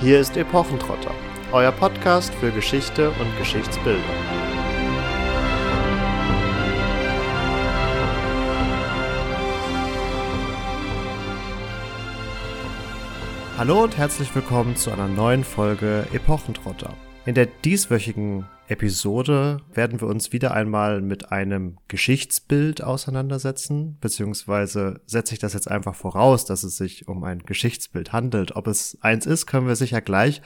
Hier ist Epochentrotter, euer Podcast für Geschichte und Geschichtsbildung. Hallo und herzlich willkommen zu einer neuen Folge Epochentrotter. In der dieswöchigen Episode werden wir uns wieder einmal mit einem Geschichtsbild auseinandersetzen, beziehungsweise setze ich das jetzt einfach voraus, dass es sich um ein Geschichtsbild handelt. Ob es eins ist, können wir sicher gleich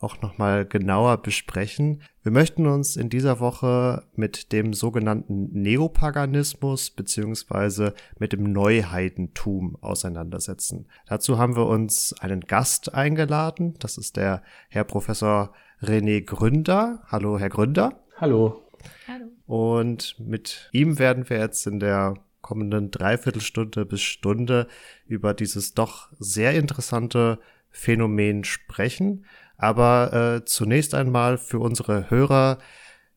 auch nochmal genauer besprechen. Wir möchten uns in dieser Woche mit dem sogenannten Neopaganismus beziehungsweise mit dem Neuheidentum auseinandersetzen. Dazu haben wir uns einen Gast eingeladen. Das ist der Herr Professor René Gründer. Hallo, Herr Gründer. Hallo. Hallo. Und mit ihm werden wir jetzt in der kommenden Dreiviertelstunde bis Stunde über dieses doch sehr interessante Phänomen sprechen. Aber äh, zunächst einmal für unsere Hörer,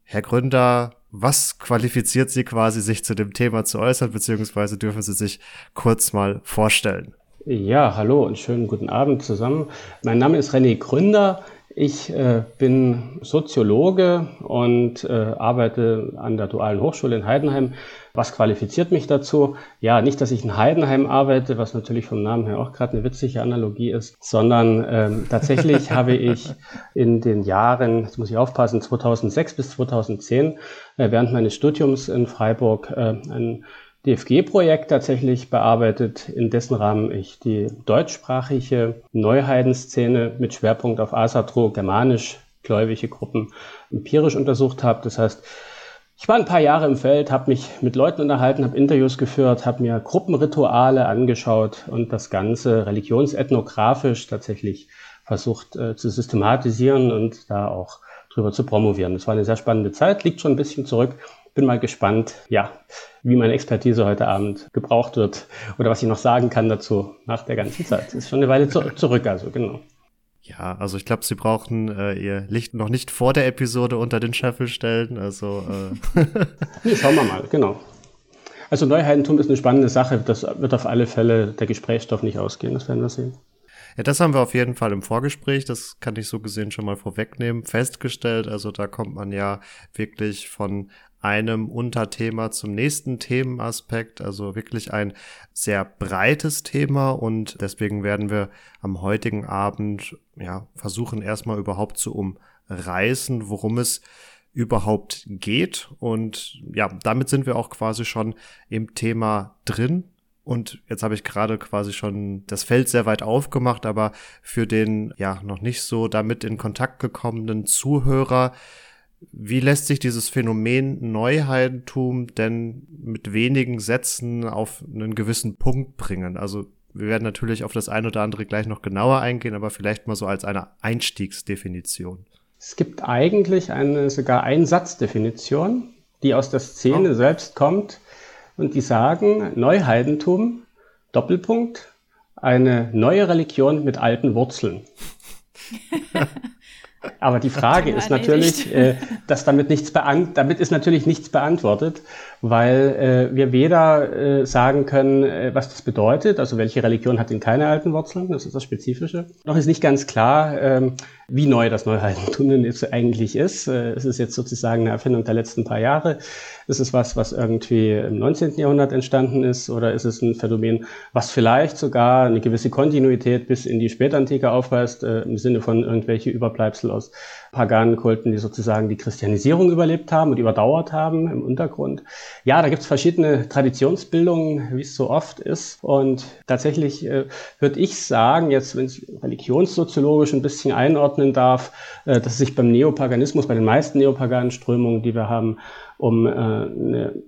Herr Gründer, was qualifiziert Sie quasi, sich zu dem Thema zu äußern, beziehungsweise dürfen Sie sich kurz mal vorstellen? Ja, hallo und schönen guten Abend zusammen. Mein Name ist René Gründer. Ich äh, bin Soziologe und äh, arbeite an der Dualen Hochschule in Heidenheim. Was qualifiziert mich dazu? Ja, nicht, dass ich in Heidenheim arbeite, was natürlich vom Namen her auch gerade eine witzige Analogie ist, sondern ähm, tatsächlich habe ich in den Jahren, jetzt muss ich aufpassen, 2006 bis 2010 äh, während meines Studiums in Freiburg äh, ein DFG-Projekt tatsächlich bearbeitet, in dessen Rahmen ich die deutschsprachige Neuheidenszene mit Schwerpunkt auf Asatro, germanisch gläubige Gruppen empirisch untersucht habe. Das heißt, ich war ein paar Jahre im Feld, habe mich mit Leuten unterhalten, habe Interviews geführt, habe mir Gruppenrituale angeschaut und das Ganze religionsethnographisch tatsächlich versucht äh, zu systematisieren und da auch drüber zu promovieren. Das war eine sehr spannende Zeit, liegt schon ein bisschen zurück bin mal gespannt, ja, wie meine Expertise heute Abend gebraucht wird oder was ich noch sagen kann dazu nach der ganzen Zeit. Das ist schon eine Weile zu zurück, also genau. Ja, also ich glaube, Sie brauchen äh, Ihr Licht noch nicht vor der Episode unter den Scheffel stellen. Also äh. nee, schauen wir mal, genau. Also Neuheidentum ist eine spannende Sache. Das wird auf alle Fälle der Gesprächsstoff nicht ausgehen. Das werden wir sehen. Ja, das haben wir auf jeden Fall im Vorgespräch, das kann ich so gesehen schon mal vorwegnehmen, festgestellt. Also da kommt man ja wirklich von einem Unterthema zum nächsten Themenaspekt, also wirklich ein sehr breites Thema. Und deswegen werden wir am heutigen Abend ja versuchen erstmal überhaupt zu umreißen, worum es überhaupt geht. Und ja, damit sind wir auch quasi schon im Thema drin. Und jetzt habe ich gerade quasi schon das Feld sehr weit aufgemacht, aber für den ja noch nicht so damit in Kontakt gekommenen Zuhörer wie lässt sich dieses Phänomen Neuheidentum denn mit wenigen Sätzen auf einen gewissen Punkt bringen? Also wir werden natürlich auf das eine oder andere gleich noch genauer eingehen, aber vielleicht mal so als eine Einstiegsdefinition. Es gibt eigentlich eine sogar Einsatzdefinition, die aus der Szene oh. selbst kommt und die sagen Neuheidentum Doppelpunkt eine neue Religion mit alten Wurzeln. Aber die Frage ist natürlich, äh, dass damit nichts beant damit ist natürlich nichts beantwortet, weil äh, wir weder äh, sagen können, äh, was das bedeutet, also welche Religion hat denn keine alten Wurzeln, das ist das Spezifische. Noch ist nicht ganz klar, ähm, wie neu das Neuheidentum denn jetzt eigentlich ist. Äh, es ist jetzt sozusagen eine Erfindung der letzten paar Jahre. Ist es was, was irgendwie im 19. Jahrhundert entstanden ist oder ist es ein Phänomen, was vielleicht sogar eine gewisse Kontinuität bis in die Spätantike aufweist, äh, im Sinne von irgendwelche Überbleibsel aus paganen Kulten, die sozusagen die Christianisierung überlebt haben und überdauert haben im Untergrund. Ja, da gibt es verschiedene Traditionsbildungen, wie es so oft ist. Und tatsächlich äh, würde ich sagen, jetzt wenn ich religionssoziologisch ein bisschen einordnen darf, äh, dass sich beim Neopaganismus, bei den meisten neopaganen Strömungen, die wir haben, um äh, einen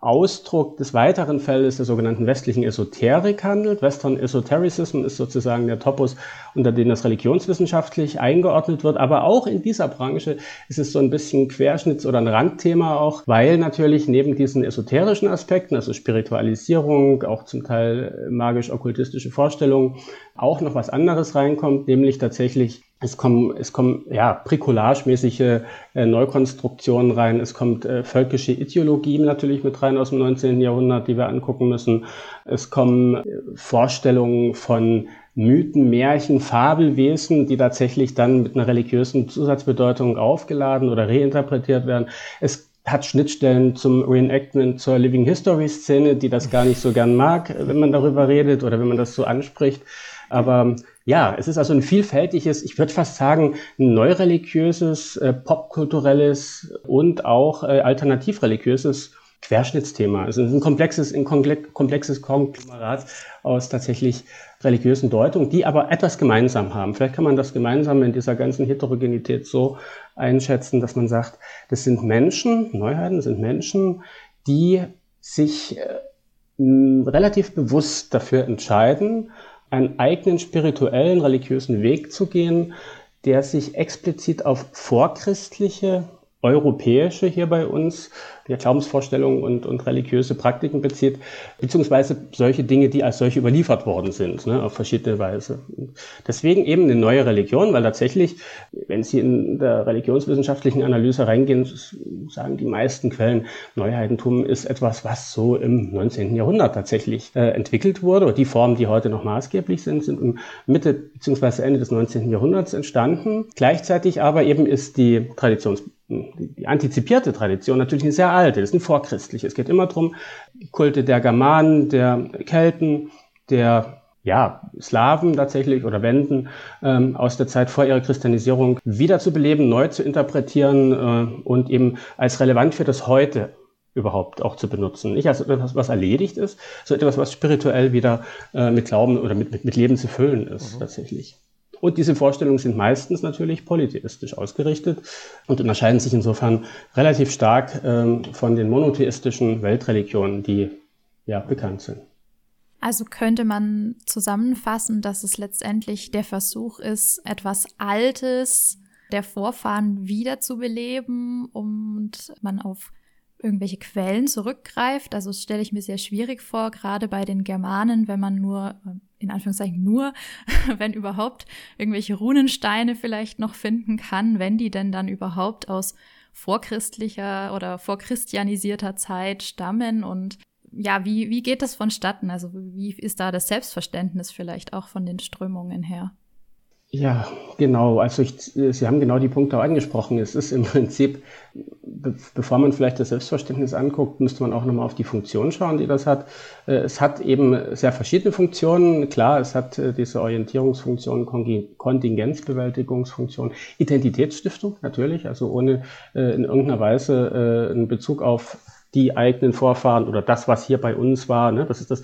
Ausdruck des weiteren Feldes der sogenannten westlichen Esoterik handelt. Western Esotericism ist sozusagen der Topos, unter dem das religionswissenschaftlich eingeordnet wird. Aber auch in dieser Branche ist es so ein bisschen Querschnitts- oder ein Randthema auch, weil natürlich neben diesen esoterischen Aspekten, also Spiritualisierung, auch zum Teil magisch-okkultistische Vorstellungen, auch noch was anderes reinkommt, nämlich tatsächlich es kommen, es kommen ja bricolagemäßige äh, Neukonstruktionen rein. Es kommt äh, völkische Ideologie natürlich mit rein aus dem 19. Jahrhundert, die wir angucken müssen. Es kommen äh, Vorstellungen von Mythen, Märchen, Fabelwesen, die tatsächlich dann mit einer religiösen Zusatzbedeutung aufgeladen oder reinterpretiert werden. Es hat Schnittstellen zum Reenactment zur Living History Szene, die das gar nicht so gern mag, wenn man darüber redet oder wenn man das so anspricht. Aber ja, es ist also ein vielfältiges, ich würde fast sagen, neureligiöses, äh, popkulturelles und auch äh, alternativreligiöses Querschnittsthema. Es ist ein komplexes, ein komplexes Konglomerat aus tatsächlich religiösen Deutungen, die aber etwas gemeinsam haben. Vielleicht kann man das gemeinsam in dieser ganzen Heterogenität so einschätzen, dass man sagt, das sind Menschen, Neuheiten sind Menschen, die sich äh, relativ bewusst dafür entscheiden, einen eigenen spirituellen, religiösen Weg zu gehen, der sich explizit auf vorchristliche, europäische hier bei uns ja, Glaubensvorstellungen und, und religiöse Praktiken bezieht, beziehungsweise solche Dinge, die als solche überliefert worden sind, ne, auf verschiedene Weise. Deswegen eben eine neue Religion, weil tatsächlich, wenn Sie in der religionswissenschaftlichen Analyse reingehen, sagen die meisten Quellen, Neuheitentum ist etwas, was so im 19. Jahrhundert tatsächlich äh, entwickelt wurde. Die Formen, die heute noch maßgeblich sind, sind im Mitte beziehungsweise Ende des 19. Jahrhunderts entstanden. Gleichzeitig aber eben ist die Traditions die antizipierte Tradition natürlich eine sehr alte, das ist eine vorchristliche. Es geht immer darum, Kulte der Germanen, der Kelten, der ja, Slawen tatsächlich oder Wenden ähm, aus der Zeit vor ihrer Christianisierung wiederzubeleben, neu zu interpretieren äh, und eben als relevant für das Heute überhaupt auch zu benutzen. Nicht als etwas, was erledigt ist, sondern etwas, was spirituell wieder äh, mit Glauben oder mit, mit, mit Leben zu füllen ist, mhm. tatsächlich. Und diese Vorstellungen sind meistens natürlich polytheistisch ausgerichtet und unterscheiden sich insofern relativ stark ähm, von den monotheistischen Weltreligionen, die ja bekannt sind. Also könnte man zusammenfassen, dass es letztendlich der Versuch ist, etwas Altes der Vorfahren wiederzubeleben und man auf irgendwelche Quellen zurückgreift. Also das stelle ich mir sehr schwierig vor, gerade bei den Germanen, wenn man nur, in Anführungszeichen nur, wenn überhaupt, irgendwelche Runensteine vielleicht noch finden kann, wenn die denn dann überhaupt aus vorchristlicher oder vorchristianisierter Zeit stammen und ja, wie, wie geht das vonstatten? Also wie ist da das Selbstverständnis vielleicht auch von den Strömungen her? Ja, genau. Also ich, Sie haben genau die Punkte angesprochen. Es ist im Prinzip, be bevor man vielleicht das Selbstverständnis anguckt, müsste man auch nochmal auf die Funktion schauen, die das hat. Äh, es hat eben sehr verschiedene Funktionen. Klar, es hat äh, diese Orientierungsfunktion, Kontingenzbewältigungsfunktion, Identitätsstiftung natürlich, also ohne äh, in irgendeiner Weise einen Bezug auf die eigenen Vorfahren oder das, was hier bei uns war. Ne? Das ist das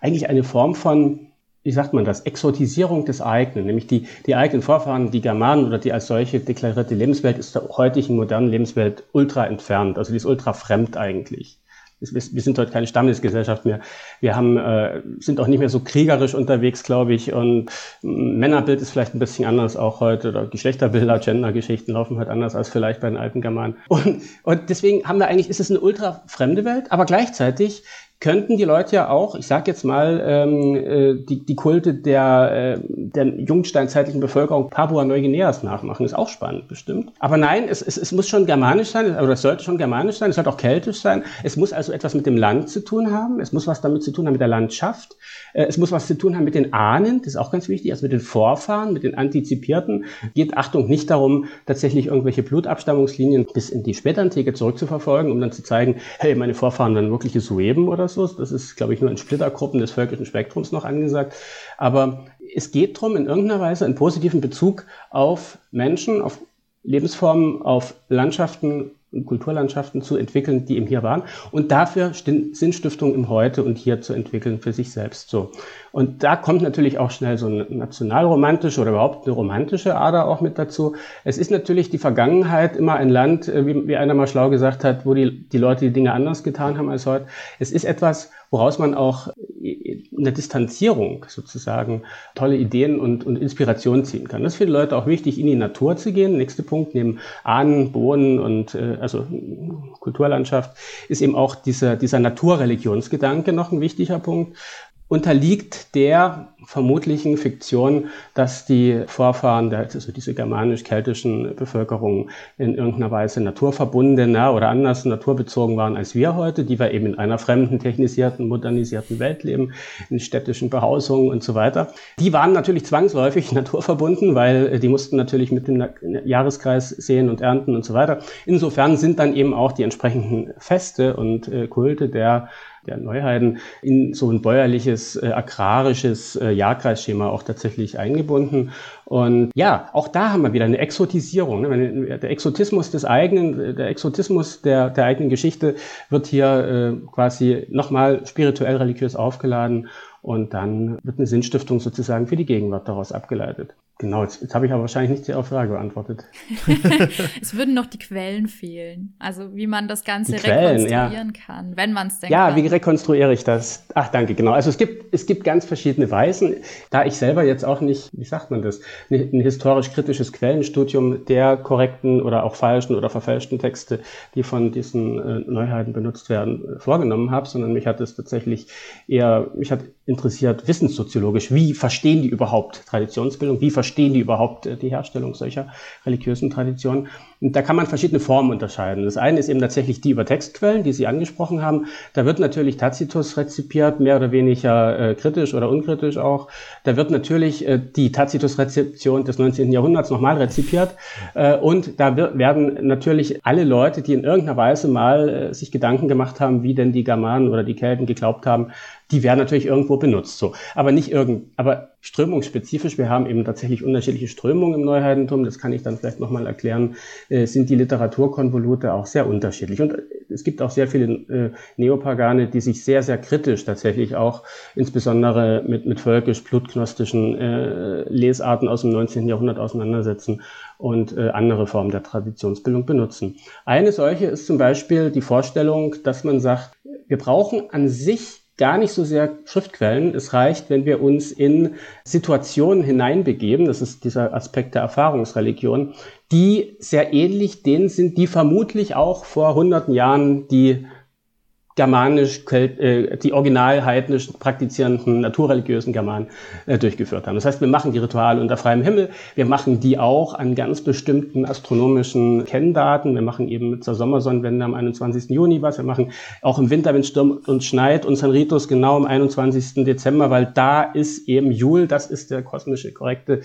eigentlich eine Form von wie sagt man das, Exotisierung des eigenen, nämlich die, die eigenen Vorfahren, die Germanen oder die als solche deklarierte Lebenswelt ist der heutigen modernen Lebenswelt ultra entfernt. Also die ist ultra fremd eigentlich. Wir sind heute keine Stammesgesellschaft mehr. Wir haben, äh, sind auch nicht mehr so kriegerisch unterwegs, glaube ich. Und Männerbild ist vielleicht ein bisschen anders auch heute. Oder Geschlechterbilder, Gendergeschichten laufen halt anders als vielleicht bei den alten Germanen. Und, und deswegen haben wir eigentlich, ist es eine ultra fremde Welt, aber gleichzeitig könnten die Leute ja auch, ich sage jetzt mal, ähm, äh, die, die Kulte der, äh, der jungsteinzeitlichen Bevölkerung Papua-Neuguineas nachmachen. Ist auch spannend, bestimmt. Aber nein, es, es, es muss schon germanisch sein, oder es sollte schon germanisch sein, es sollte auch keltisch sein. Es muss also etwas mit dem Land zu tun haben, es muss was damit zu tun haben mit der Landschaft, äh, es muss was zu tun haben mit den Ahnen, das ist auch ganz wichtig, also mit den Vorfahren, mit den Antizipierten. Geht, Achtung, nicht darum, tatsächlich irgendwelche Blutabstammungslinien bis in die Spätantike zurückzuverfolgen, um dann zu zeigen, hey, meine Vorfahren waren wirkliche Sueben oder so Rassismus. Das ist, glaube ich, nur in Splittergruppen des völkischen Spektrums noch angesagt. Aber es geht darum, in irgendeiner Weise einen positiven Bezug auf Menschen, auf Lebensformen, auf Landschaften und Kulturlandschaften zu entwickeln, die eben hier waren. Und dafür Sinnstiftung im Heute und hier zu entwickeln für sich selbst so. Und da kommt natürlich auch schnell so eine nationalromantische oder überhaupt eine romantische Ader auch mit dazu. Es ist natürlich die Vergangenheit immer ein Land, äh, wie, wie einer mal schlau gesagt hat, wo die, die Leute die Dinge anders getan haben als heute. Es ist etwas, woraus man auch in der Distanzierung sozusagen tolle Ideen und, und Inspirationen ziehen kann. Das ist für die Leute auch wichtig, in die Natur zu gehen. Nächster Punkt neben Ahnen, Bohnen und äh, also Kulturlandschaft ist eben auch dieser, dieser Naturreligionsgedanke noch ein wichtiger Punkt. Unterliegt der vermutlichen Fiktion, dass die Vorfahren, der, also diese germanisch-keltischen Bevölkerungen in irgendeiner Weise naturverbundener oder anders naturbezogen waren als wir heute, die wir eben in einer fremden, technisierten, modernisierten Welt leben, in städtischen Behausungen und so weiter. Die waren natürlich zwangsläufig naturverbunden, weil die mussten natürlich mit dem Jahreskreis sehen und ernten und so weiter. Insofern sind dann eben auch die entsprechenden Feste und äh, Kulte der der Neuheiden in so ein bäuerliches, äh, agrarisches äh, Jahrkreisschema auch tatsächlich eingebunden. Und ja, auch da haben wir wieder eine Exotisierung. Ne? Der Exotismus des eigenen, der Exotismus der, der eigenen Geschichte wird hier äh, quasi nochmal spirituell religiös aufgeladen und dann wird eine Sinnstiftung sozusagen für die Gegenwart daraus abgeleitet. Genau, jetzt, jetzt habe ich aber wahrscheinlich nicht die Frage beantwortet. es würden noch die Quellen fehlen. Also wie man das Ganze Quellen, rekonstruieren ja. kann, wenn man es denn Ja, kann. wie rekonstruiere ich das? Ach, danke, genau. Also es gibt, es gibt ganz verschiedene Weisen. Da ich selber jetzt auch nicht, wie sagt man das, ein historisch-kritisches Quellenstudium der korrekten oder auch falschen oder verfälschten Texte, die von diesen äh, Neuheiten benutzt werden, vorgenommen habe, sondern mich hat es tatsächlich eher, mich hat interessiert wissenssoziologisch, wie verstehen die überhaupt Traditionsbildung, wie verstehen die überhaupt äh, die Herstellung solcher religiösen Traditionen. Und da kann man verschiedene Formen unterscheiden. Das eine ist eben tatsächlich die über Textquellen, die Sie angesprochen haben. Da wird natürlich Tacitus rezipiert, mehr oder weniger äh, kritisch oder unkritisch auch. Da wird natürlich äh, die Tacitus-Rezeption des 19. Jahrhunderts nochmal rezipiert. Äh, und da werden natürlich alle Leute, die in irgendeiner Weise mal äh, sich Gedanken gemacht haben, wie denn die Germanen oder die Kelten geglaubt haben, die werden natürlich irgendwo benutzt. So, aber nicht irgend, aber strömungsspezifisch. Wir haben eben tatsächlich unterschiedliche Strömungen im Neuheidentum. Das kann ich dann vielleicht nochmal erklären. Äh, sind die Literaturkonvolute auch sehr unterschiedlich. Und es gibt auch sehr viele äh, Neopagane, die sich sehr, sehr kritisch tatsächlich auch insbesondere mit, mit völkisch-blutgnostischen äh, Lesarten aus dem 19. Jahrhundert auseinandersetzen und äh, andere Formen der Traditionsbildung benutzen. Eine solche ist zum Beispiel die Vorstellung, dass man sagt, wir brauchen an sich gar nicht so sehr Schriftquellen. Es reicht, wenn wir uns in Situationen hineinbegeben, das ist dieser Aspekt der Erfahrungsreligion, die sehr ähnlich denen sind, die vermutlich auch vor hunderten Jahren die germanisch, äh, die original heidnisch praktizierenden naturreligiösen Germanen äh, durchgeführt haben. Das heißt, wir machen die Rituale unter freiem Himmel, wir machen die auch an ganz bestimmten astronomischen Kenndaten, wir machen eben zur Sommersonnenwende am 21. Juni was, wir machen auch im Winter, wenn es stürmt und schneit, unseren Ritus genau am 21. Dezember, weil da ist eben Jul, das ist der kosmische korrekte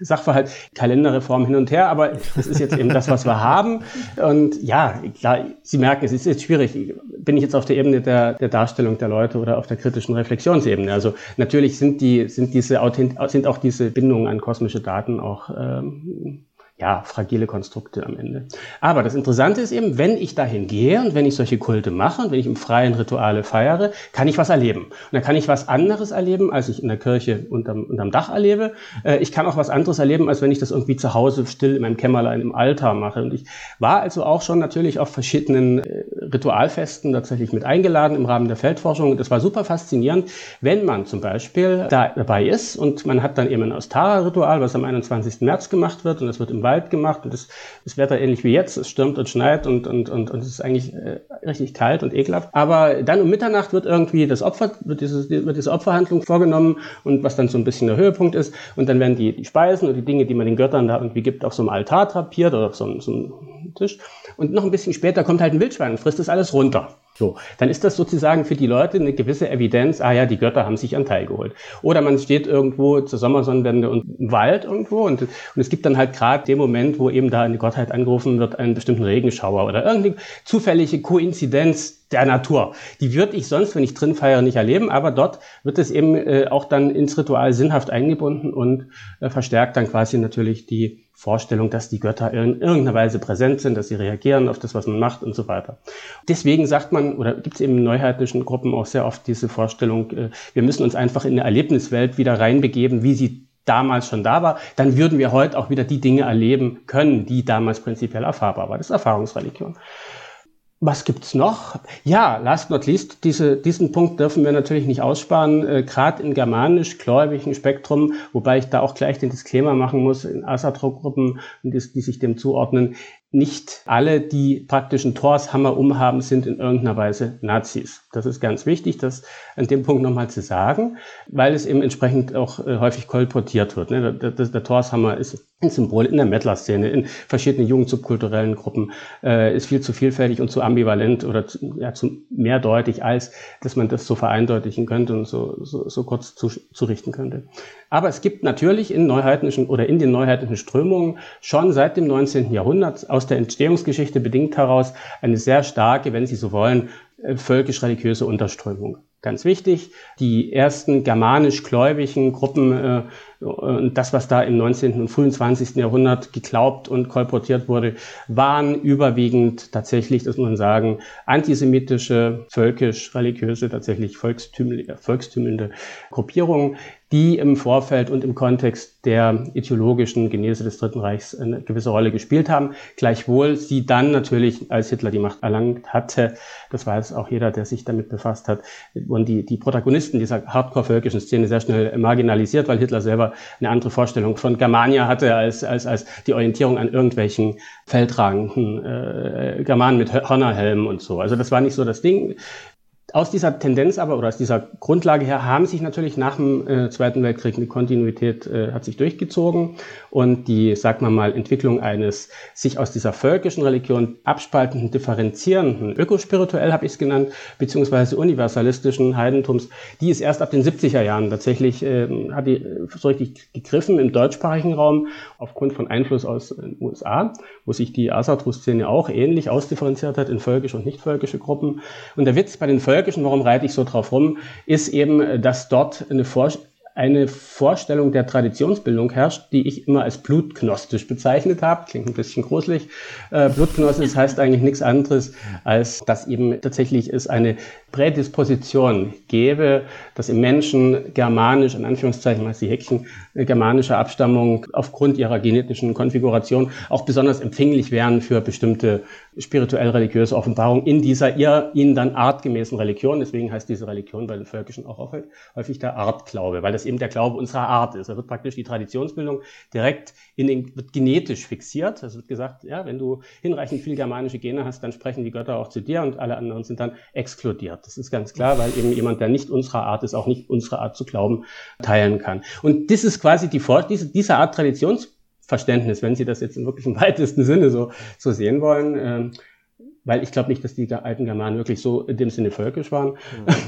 Sachverhalt, Kalenderreform hin und her, aber das ist jetzt eben das, was wir haben. Und ja, klar, Sie merken, es ist jetzt schwierig. Bin ich jetzt auf der Ebene der, der Darstellung der Leute oder auf der kritischen Reflexionsebene? Also natürlich sind die, sind diese sind auch diese Bindungen an kosmische Daten auch ähm, ja, fragile Konstrukte am Ende. Aber das Interessante ist eben, wenn ich dahin gehe und wenn ich solche Kulte mache und wenn ich im freien Rituale feiere, kann ich was erleben. Und dann kann ich was anderes erleben, als ich in der Kirche unterm, unterm Dach erlebe. Äh, ich kann auch was anderes erleben, als wenn ich das irgendwie zu Hause still in meinem Kämmerlein im Altar mache. Und ich war also auch schon natürlich auf verschiedenen äh, Ritualfesten tatsächlich mit eingeladen im Rahmen der Feldforschung. Und das war super faszinierend, wenn man zum Beispiel da dabei ist und man hat dann eben ein Austara-Ritual, was am 21. März gemacht wird und das wird im Wald gemacht und das, das Wetter ähnlich wie jetzt, es stürmt und schneit und, und, und, und es ist eigentlich äh, richtig kalt und ekelhaft. Aber dann um Mitternacht wird irgendwie das Opfer, wird, dieses, wird diese Opferhandlung vorgenommen und was dann so ein bisschen der Höhepunkt ist. Und dann werden die, die Speisen oder die Dinge, die man den Göttern da irgendwie gibt, auf so einem Altar trapiert oder auf so, so einem Tisch und noch ein bisschen später kommt halt ein Wildschwein und frisst das alles runter. So, dann ist das sozusagen für die Leute eine gewisse Evidenz, ah ja, die Götter haben sich einen Teil geholt. Oder man steht irgendwo zur Sommersonnenwende und im Wald irgendwo und, und es gibt dann halt gerade den Moment, wo eben da eine Gottheit angerufen wird, einen bestimmten Regenschauer oder irgendeine zufällige Koinzidenz der Natur. Die würde ich sonst, wenn ich drin feiere, nicht erleben, aber dort wird es eben äh, auch dann ins Ritual sinnhaft eingebunden und äh, verstärkt dann quasi natürlich die Vorstellung, dass die Götter in irgendeiner Weise präsent sind, dass sie reagieren auf das, was man macht und so weiter. Deswegen sagt man, oder gibt es eben in neuheitlichen Gruppen auch sehr oft diese Vorstellung, äh, wir müssen uns einfach in eine Erlebniswelt wieder reinbegeben, wie sie damals schon da war, dann würden wir heute auch wieder die Dinge erleben können, die damals prinzipiell erfahrbar waren. Das ist Erfahrungsreligion. Was gibt's noch? Ja, last not least, diese, diesen Punkt dürfen wir natürlich nicht aussparen, äh, gerade in germanisch-gläubigen Spektrum, wobei ich da auch gleich den Disclaimer machen muss, in Asatro-Gruppen, die, die sich dem zuordnen, nicht alle, die praktischen Torshammer umhaben, sind in irgendeiner Weise Nazis. Das ist ganz wichtig, das an dem Punkt nochmal zu sagen, weil es eben entsprechend auch äh, häufig kolportiert wird. Ne? Der, der, der Torshammer ist ein Symbol in der Mettler-Szene, in verschiedenen jugendsubkulturellen Gruppen, äh, ist viel zu vielfältig und zu ambivalent oder zu, ja, zu mehrdeutig, als dass man das so vereindeutigen könnte und so, so, so kurz zu, zurichten könnte. Aber es gibt natürlich in neuheidnischen oder in den neuheidnischen Strömungen schon seit dem 19. Jahrhundert aus der Entstehungsgeschichte bedingt heraus eine sehr starke, wenn Sie so wollen, äh, völkisch-religiöse Unterströmung. Ganz wichtig, die ersten germanisch-gläubigen Gruppen äh, das, was da im 19. und frühen 20. Jahrhundert geglaubt und kolportiert wurde, waren überwiegend tatsächlich, das muss man sagen, antisemitische, völkisch-religiöse, tatsächlich volkstümmelnde Gruppierungen, die im Vorfeld und im Kontext der ideologischen Genese des Dritten Reichs eine gewisse Rolle gespielt haben. Gleichwohl sie dann natürlich, als Hitler die Macht erlangt hatte, das weiß auch jeder, der sich damit befasst hat, wurden die, die Protagonisten dieser hardcore-völkischen Szene sehr schnell marginalisiert, weil Hitler selber eine andere Vorstellung von Germania hatte als, als, als die Orientierung an irgendwelchen feldtragenden äh, Germanen mit Hörnerhelmen und so. Also das war nicht so das Ding. Aus dieser Tendenz aber oder aus dieser Grundlage her haben sich natürlich nach dem äh, Zweiten Weltkrieg eine Kontinuität äh, hat sich durchgezogen und die, sag mal mal, Entwicklung eines sich aus dieser völkischen Religion abspaltenden, differenzierenden, ökospirituell habe ich es genannt, beziehungsweise universalistischen Heidentums, die ist erst ab den 70er Jahren tatsächlich, äh, hat die äh, so richtig gegriffen im deutschsprachigen Raum aufgrund von Einfluss aus den USA, wo sich die Asatru-Szene auch ähnlich ausdifferenziert hat in völkische und nicht völkische Gruppen. Und der Witz bei den Völkern Völkischen, warum reite ich so drauf rum, ist eben, dass dort eine Vorstellung eine Vorstellung der Traditionsbildung herrscht, die ich immer als blutgnostisch bezeichnet habe. Klingt ein bisschen gruselig. Äh, blutgnostisch heißt eigentlich nichts anderes, als dass eben tatsächlich es eine Prädisposition gäbe, dass im Menschen germanisch, in Anführungszeichen heißt die Häkchen, germanische Abstammung aufgrund ihrer genetischen Konfiguration auch besonders empfänglich wären für bestimmte spirituell-religiöse Offenbarungen in dieser ihr, ihnen dann artgemäßen Religion. Deswegen heißt diese Religion bei den Völkischen auch häufig der Artglaube, weil das eben der Glaube unserer Art ist. Da wird praktisch die Traditionsbildung direkt in den, wird genetisch fixiert. Es wird gesagt, ja, wenn du hinreichend viel germanische Gene hast, dann sprechen die Götter auch zu dir und alle anderen sind dann exkludiert. Das ist ganz klar, weil eben jemand, der nicht unserer Art ist, auch nicht unsere Art zu glauben, teilen kann. Und das ist quasi die, diese, diese Art Traditionsverständnis, wenn Sie das jetzt im wirklich im weitesten Sinne so, so sehen wollen, ähm, weil ich glaube nicht, dass die alten Germanen wirklich so in dem Sinne völkisch waren. Mhm.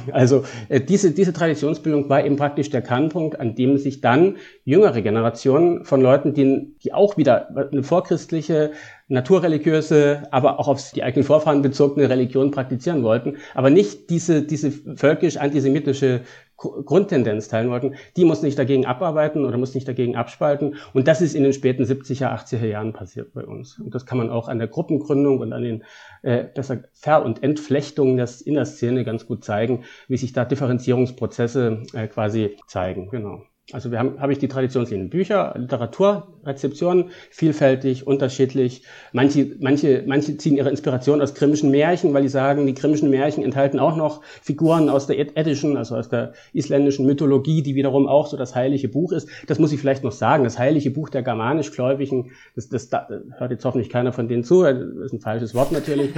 Also äh, diese, diese Traditionsbildung war eben praktisch der Kernpunkt, an dem sich dann jüngere Generationen von Leuten, die, die auch wieder eine vorchristliche, naturreligiöse, aber auch auf die eigenen Vorfahren bezogene Religion praktizieren wollten, aber nicht diese, diese völkisch-antisemitische Grundtendenz teilen wollten, die muss nicht dagegen abarbeiten oder muss nicht dagegen abspalten. Und das ist in den späten 70er, 80er Jahren passiert bei uns. Und das kann man auch an der Gruppengründung und an den äh, besser Ver- und Entflechtungen des, in der Szene ganz gut zeigen, wie sich da Differenzierungsprozesse äh, quasi zeigen. Genau. Also wir haben, habe ich die Traditionslinien. Bücher, Literatur, Rezeption, vielfältig, unterschiedlich. Manche, manche, manche ziehen ihre Inspiration aus grimmischen Märchen, weil die sagen, die grimmischen Märchen enthalten auch noch Figuren aus der Eddischen, also aus der isländischen Mythologie, die wiederum auch so das heilige Buch ist. Das muss ich vielleicht noch sagen. Das heilige Buch der germanisch-gläubigen, das, das, das hört jetzt hoffentlich keiner von denen zu, das ist ein falsches Wort natürlich,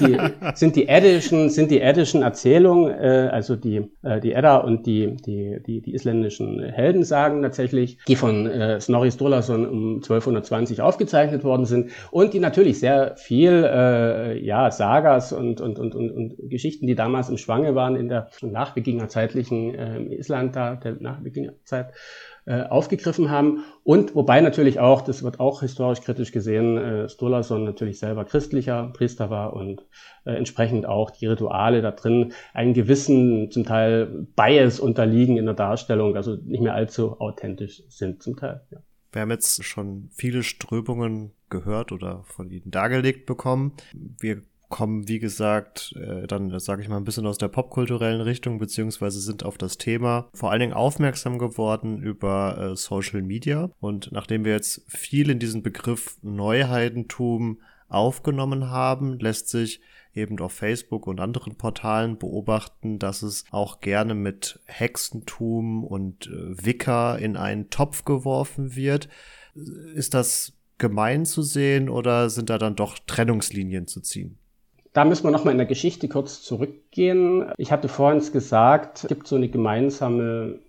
die, sind die Eddischen, sind die Eddischen Erzählungen, äh, also die, äh, die Edda und die, die, die, die isländischen Helden Heldensagen tatsächlich, die von äh, Snorri Sturlason um 1220 aufgezeichnet worden sind und die natürlich sehr viel äh, ja, Sagas und, und, und, und, und Geschichten, die damals im Schwange waren in der nachbeginnerzeitlichen äh, Island da, der Nachbeginnerzeit, äh, aufgegriffen haben. Und wobei natürlich auch, das wird auch historisch kritisch gesehen, äh, Sturlason natürlich selber christlicher Priester war und äh, entsprechend auch die Rituale da drin einen gewissen, zum Teil Bias unterliegen in der Darstellung, also nicht mehr allzu authentisch sind zum Teil. Ja. Wir haben jetzt schon viele Strömungen gehört oder von Ihnen dargelegt bekommen. Wir kommen, wie gesagt, äh, dann sage ich mal ein bisschen aus der popkulturellen Richtung, beziehungsweise sind auf das Thema vor allen Dingen aufmerksam geworden über äh, Social Media. Und nachdem wir jetzt viel in diesen Begriff Neuheitentum aufgenommen haben, lässt sich eben auf Facebook und anderen Portalen beobachten, dass es auch gerne mit Hexentum und äh, Wicker in einen Topf geworfen wird. Ist das gemein zu sehen oder sind da dann doch Trennungslinien zu ziehen? Da müssen wir nochmal in der Geschichte kurz zurückgehen. Ich hatte vorhin gesagt, es gibt so eine gemeinsame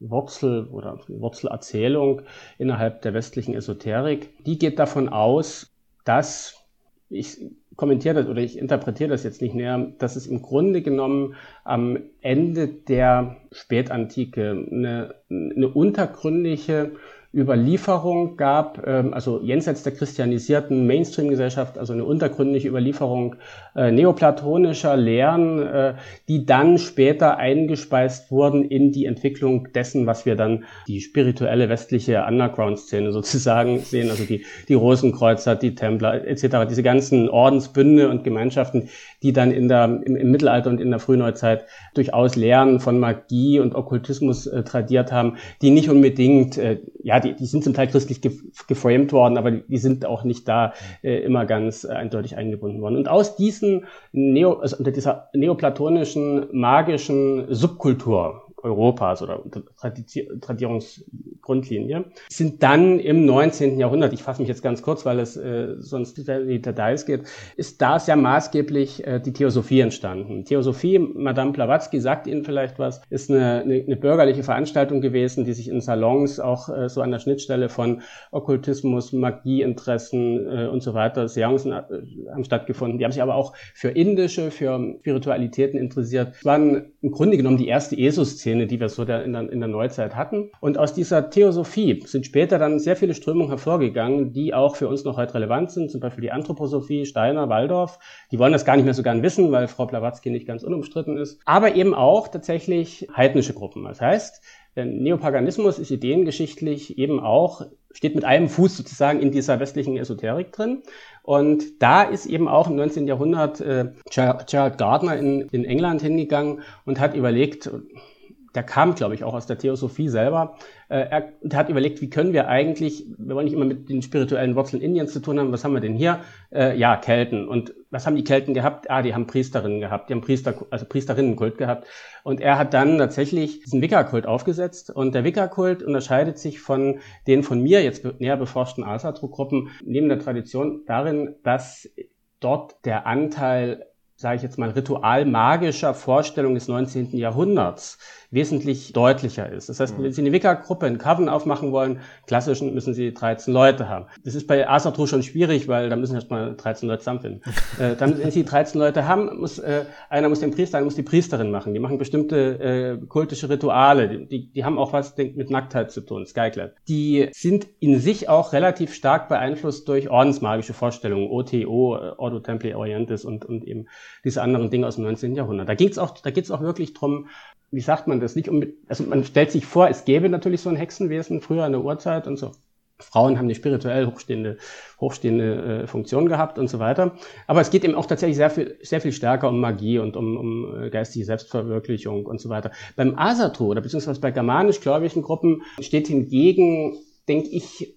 Wurzel oder Wurzelerzählung innerhalb der westlichen Esoterik. Die geht davon aus, dass ich kommentiere das oder ich interpretiere das jetzt nicht näher, dass es im Grunde genommen am Ende der Spätantike eine, eine untergründliche Überlieferung gab, ähm, also jenseits der christianisierten Mainstream-Gesellschaft, also eine untergründliche Überlieferung äh, neoplatonischer Lehren, äh, die dann später eingespeist wurden in die Entwicklung dessen, was wir dann die spirituelle westliche Underground-Szene sozusagen sehen, also die, die Rosenkreuzer, die Templer etc., diese ganzen Ordensbünde und Gemeinschaften, die dann in der, im, im Mittelalter und in der Frühneuzeit durchaus Lehren von Magie und Okkultismus äh, tradiert haben, die nicht unbedingt, äh, ja, die, die sind zum Teil christlich geframed worden, aber die, die sind auch nicht da äh, immer ganz äh, eindeutig eingebunden worden. Und aus diesen Neo, also unter dieser neoplatonischen magischen Subkultur Europas oder Tradierungsgrundlinie, sind dann im 19. Jahrhundert, ich fasse mich jetzt ganz kurz, weil es äh, sonst in die Details geht, ist da sehr maßgeblich äh, die Theosophie entstanden. Theosophie, Madame Blavatsky sagt Ihnen vielleicht was, ist eine, eine, eine, bürgerliche Veranstaltung gewesen, die sich in Salons auch äh, so an der Schnittstelle von Okkultismus, Magieinteressen äh, und so weiter, Seancen äh, haben stattgefunden. Die haben sich aber auch für indische, für Spiritualitäten interessiert. Es waren im Grunde genommen die erste ESO-Szene Szene, die wir so in der, in der Neuzeit hatten. Und aus dieser Theosophie sind später dann sehr viele Strömungen hervorgegangen, die auch für uns noch heute relevant sind, zum Beispiel die Anthroposophie, Steiner, Waldorf. Die wollen das gar nicht mehr so gern wissen, weil Frau Blavatsky nicht ganz unumstritten ist. Aber eben auch tatsächlich heidnische Gruppen. Das heißt, Neopaganismus ist ideengeschichtlich eben auch, steht mit einem Fuß sozusagen in dieser westlichen Esoterik drin. Und da ist eben auch im 19. Jahrhundert äh, Gerald Gardner in, in England hingegangen und hat überlegt, der kam, glaube ich, auch aus der Theosophie selber. Äh, er hat überlegt, wie können wir eigentlich, wir wollen nicht immer mit den spirituellen Wurzeln Indiens zu tun haben, was haben wir denn hier? Äh, ja, Kelten. Und was haben die Kelten gehabt? Ah, die haben Priesterinnen gehabt, die haben Priester, also Priesterinnenkult gehabt. Und er hat dann tatsächlich diesen Wicca-Kult aufgesetzt. Und der Wicca-Kult unterscheidet sich von den von mir jetzt näher beforschten Asatru-Gruppen neben der Tradition darin, dass dort der Anteil sage ich jetzt mal, ritualmagischer Vorstellung des 19. Jahrhunderts wesentlich deutlicher ist. Das heißt, wenn Sie eine Wicca-Gruppe in Coven aufmachen wollen, klassischen müssen Sie 13 Leute haben. Das ist bei Asatru schon schwierig, weil da müssen erst mal 13 Leute zusammenfinden. äh, dann, wenn Sie 13 Leute haben, muss äh, einer muss den Priester, einer muss die Priesterin machen. Die machen bestimmte äh, kultische Rituale. Die, die haben auch was mit Nacktheit zu tun, Skyclad. Die sind in sich auch relativ stark beeinflusst durch ordensmagische Vorstellungen, OTO, äh, Ordo Templi Orientis und, und eben diese anderen Dinge aus dem 19. Jahrhundert. Da geht's auch, da geht's auch wirklich drum, wie sagt man das, nicht um, also man stellt sich vor, es gäbe natürlich so ein Hexenwesen früher in der Urzeit und so. Frauen haben eine spirituell hochstehende, hochstehende äh, Funktion gehabt und so weiter. Aber es geht eben auch tatsächlich sehr viel, sehr viel stärker um Magie und um, um äh, geistige Selbstverwirklichung und so weiter. Beim Asatru oder beziehungsweise bei germanisch-gläubigen Gruppen steht hingegen, denke ich,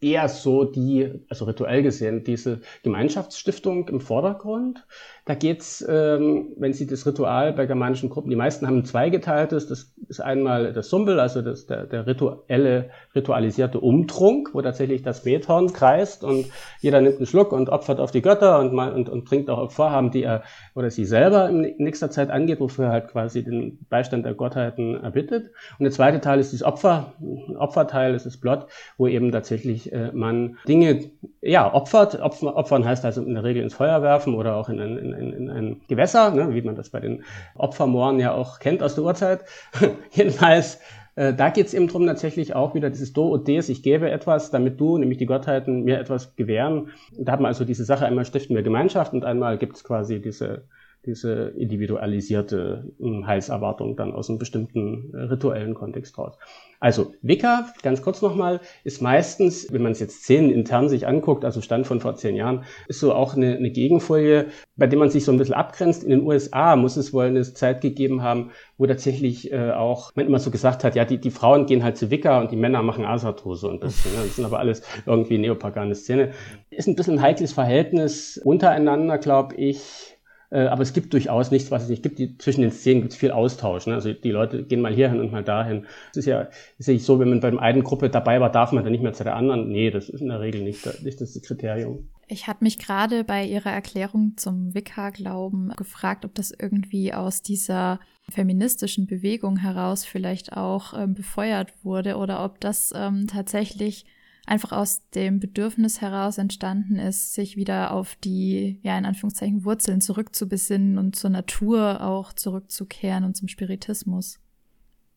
eher so die, also rituell gesehen, diese Gemeinschaftsstiftung im Vordergrund. Da geht's, ähm, wenn Sie das Ritual bei germanischen Gruppen, die meisten haben ein zweigeteiltes, das ist einmal das Sumbel, also das, der, der rituelle, ritualisierte Umtrunk, wo tatsächlich das Bethorn kreist und jeder nimmt einen Schluck und opfert auf die Götter und, mal, und, und bringt auch Vorhaben, die er oder sie selber in nächster Zeit angeht, wofür er halt quasi den Beistand der Gottheiten erbittet. Und der zweite Teil ist das Opfer, Opferteil, das ist Blott, wo eben tatsächlich äh, man Dinge, ja, opfert. Opfer, opfern heißt also in der Regel ins Feuer werfen oder auch in, in, in, in ein Gewässer, ne, wie man das bei den Opfermooren ja auch kennt aus der Urzeit. Jedenfalls, äh, da geht es eben drum tatsächlich auch wieder dieses Do und Des, ich gebe etwas, damit du, nämlich die Gottheiten, mir etwas gewähren. Da hat man also diese Sache, einmal stiften wir Gemeinschaft und einmal gibt es quasi diese diese individualisierte Heilserwartung dann aus einem bestimmten äh, rituellen Kontext raus. Also Wicca, ganz kurz nochmal, ist meistens, wenn man es jetzt intern sich anguckt, also Stand von vor zehn Jahren, ist so auch eine, eine Gegenfolie, bei der man sich so ein bisschen abgrenzt. In den USA muss es wohl eine Zeit gegeben haben, wo tatsächlich äh, auch man immer so gesagt hat, ja, die, die Frauen gehen halt zu Wicca und die Männer machen Asatrose und das, ne, das sind aber alles irgendwie neopagane Szene. Ist ein bisschen ein heikles Verhältnis untereinander, glaube ich aber es gibt durchaus nichts, was es nicht gibt. Die, zwischen den Szenen gibt es viel Austausch. Ne? Also die Leute gehen mal hierhin und mal dahin. Es ist ja ist nicht so, wenn man bei der einen Gruppe dabei war, darf man dann nicht mehr zu der anderen. Nee, das ist in der Regel nicht, nicht das Kriterium. Ich hatte mich gerade bei Ihrer Erklärung zum Wicca-Glauben gefragt, ob das irgendwie aus dieser feministischen Bewegung heraus vielleicht auch ähm, befeuert wurde oder ob das ähm, tatsächlich einfach aus dem Bedürfnis heraus entstanden ist, sich wieder auf die, ja, in Anführungszeichen Wurzeln zurückzubesinnen und zur Natur auch zurückzukehren und zum Spiritismus.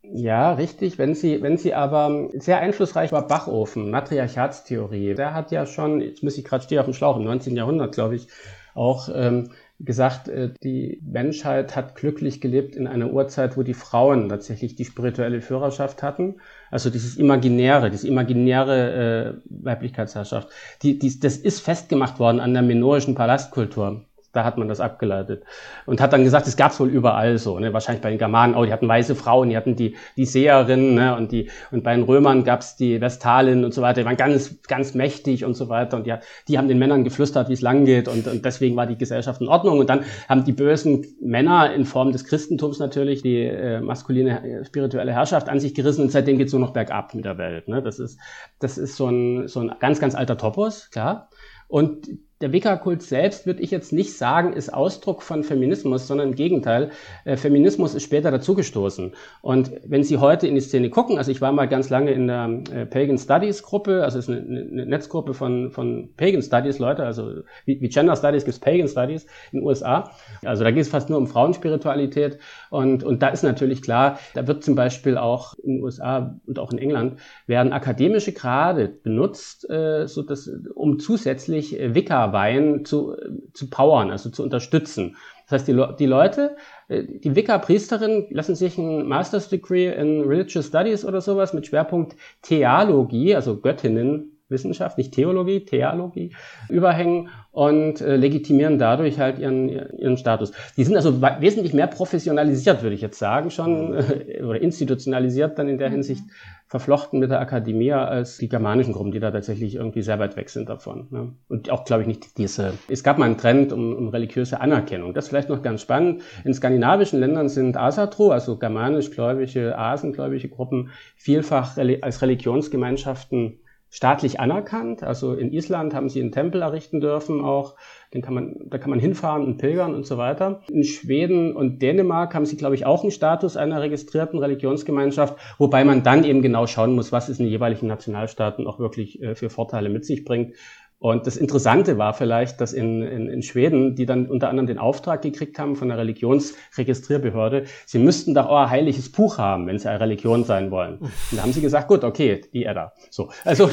Ja, richtig. Wenn Sie, wenn Sie aber sehr einflussreich war Bachofen, Matriarchatstheorie, der hat ja schon, jetzt muss ich gerade stehen auf dem Schlauch, im 19. Jahrhundert, glaube ich, auch ähm, gesagt, äh, die Menschheit hat glücklich gelebt in einer Urzeit, wo die Frauen tatsächlich die spirituelle Führerschaft hatten. Also dieses Imaginäre, diese imaginäre äh, Weiblichkeitsherrschaft. Die, die, das ist festgemacht worden an der minoischen Palastkultur. Da hat man das abgeleitet. Und hat dann gesagt, es gab es wohl überall so. Ne? Wahrscheinlich bei den Germanen, oh, die hatten weiße Frauen, die hatten die, die Seherinnen ne? und, die, und bei den Römern gab es die Vestalinnen und so weiter. Die waren ganz, ganz mächtig und so weiter. Und die, die haben den Männern geflüstert, wie es lang geht. Und, und deswegen war die Gesellschaft in Ordnung. Und dann haben die bösen Männer in Form des Christentums natürlich die äh, maskuline äh, spirituelle Herrschaft an sich gerissen. Und seitdem geht es nur noch bergab mit der Welt. Ne? Das, ist, das ist so ein, so ein ganz, ganz alter Topos, klar. Und der Wicca-Kult selbst, würde ich jetzt nicht sagen, ist Ausdruck von Feminismus, sondern im Gegenteil. Äh, Feminismus ist später dazugestoßen. Und wenn Sie heute in die Szene gucken, also ich war mal ganz lange in der äh, Pagan Studies Gruppe, also es ist eine, eine, Netzgruppe von, von Pagan Studies Leute, also wie, wie Gender Studies gibt es Pagan Studies in den USA. Also da geht es fast nur um Frauenspiritualität. Und, und da ist natürlich klar, da wird zum Beispiel auch in den USA und auch in England werden akademische Grade benutzt, äh, so dass, um zusätzlich äh, Wicca Wein zu, zu powern, also zu unterstützen. Das heißt, die, die Leute, äh, die Wicca-Priesterinnen lassen sich ein Master's Degree in Religious Studies oder sowas mit Schwerpunkt Theologie, also Göttinnenwissenschaft, nicht Theologie, Theologie, überhängen und äh, legitimieren dadurch halt ihren, ihren Status. Die sind also wesentlich mehr professionalisiert, würde ich jetzt sagen, schon, äh, oder institutionalisiert dann in der mhm. Hinsicht verflochten mit der Akademie als die germanischen Gruppen, die da tatsächlich irgendwie sehr weit weg sind davon. Ne? Und auch, glaube ich, nicht diese. Es gab mal einen Trend um, um religiöse Anerkennung. Das ist vielleicht noch ganz spannend. In skandinavischen Ländern sind Asatru, also germanisch-gläubige, asengläubige Gruppen, vielfach als Religionsgemeinschaften staatlich anerkannt. Also in Island haben sie einen Tempel errichten dürfen auch. Den kann man, da kann man hinfahren und pilgern und so weiter. In Schweden und Dänemark haben sie, glaube ich, auch einen Status einer registrierten Religionsgemeinschaft, wobei man dann eben genau schauen muss, was es in den jeweiligen Nationalstaaten auch wirklich äh, für Vorteile mit sich bringt. Und das Interessante war vielleicht, dass in, in, in Schweden, die dann unter anderem den Auftrag gekriegt haben von der Religionsregistrierbehörde, sie müssten doch euer heiliges Buch haben, wenn sie eine Religion sein wollen. Und da haben sie gesagt, gut, okay, die Edda. So, also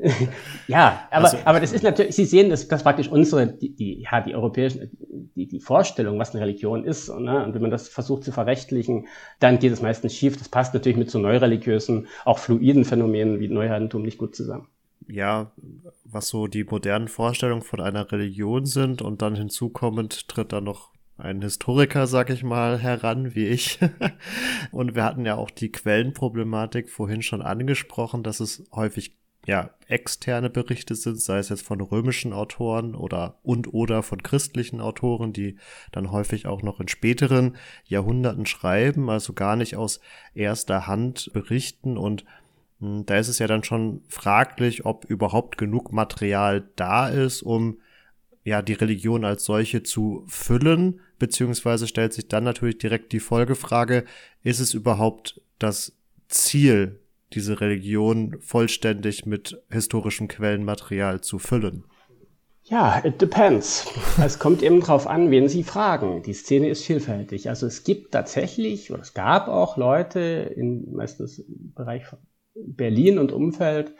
ja, aber, also, aber das ist natürlich, Sie sehen, dass das praktisch unsere, die, die, ja, die europäischen, die, die Vorstellung, was eine Religion ist, und, ne, und wenn man das versucht zu verrechtlichen, dann geht es meistens schief. Das passt natürlich mit so neureligiösen, auch fluiden Phänomenen wie Neuheitentum nicht gut zusammen ja, was so die modernen Vorstellungen von einer Religion sind und dann hinzukommend tritt da noch ein Historiker, sag ich mal, heran, wie ich. und wir hatten ja auch die Quellenproblematik vorhin schon angesprochen, dass es häufig ja, externe Berichte sind, sei es jetzt von römischen Autoren oder und oder von christlichen Autoren, die dann häufig auch noch in späteren Jahrhunderten schreiben, also gar nicht aus erster Hand berichten und da ist es ja dann schon fraglich, ob überhaupt genug Material da ist, um ja die Religion als solche zu füllen, beziehungsweise stellt sich dann natürlich direkt die Folgefrage, ist es überhaupt das Ziel, diese Religion vollständig mit historischem Quellenmaterial zu füllen? Ja, it depends. Es kommt eben drauf an, wen Sie fragen. Die Szene ist vielfältig. Also es gibt tatsächlich, oder es gab auch Leute in meistens im Bereich von Berlin und Umfeld,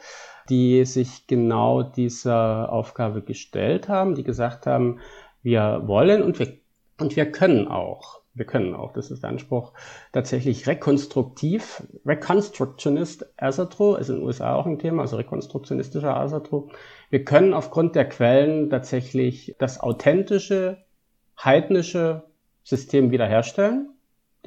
die sich genau dieser Aufgabe gestellt haben, die gesagt haben, wir wollen und wir, und wir können auch. Wir können auch, das ist der Anspruch, tatsächlich rekonstruktiv, Reconstructionist Asatru, ist in den USA auch ein Thema, also rekonstruktionistischer Asatru. Wir können aufgrund der Quellen tatsächlich das authentische, heidnische System wiederherstellen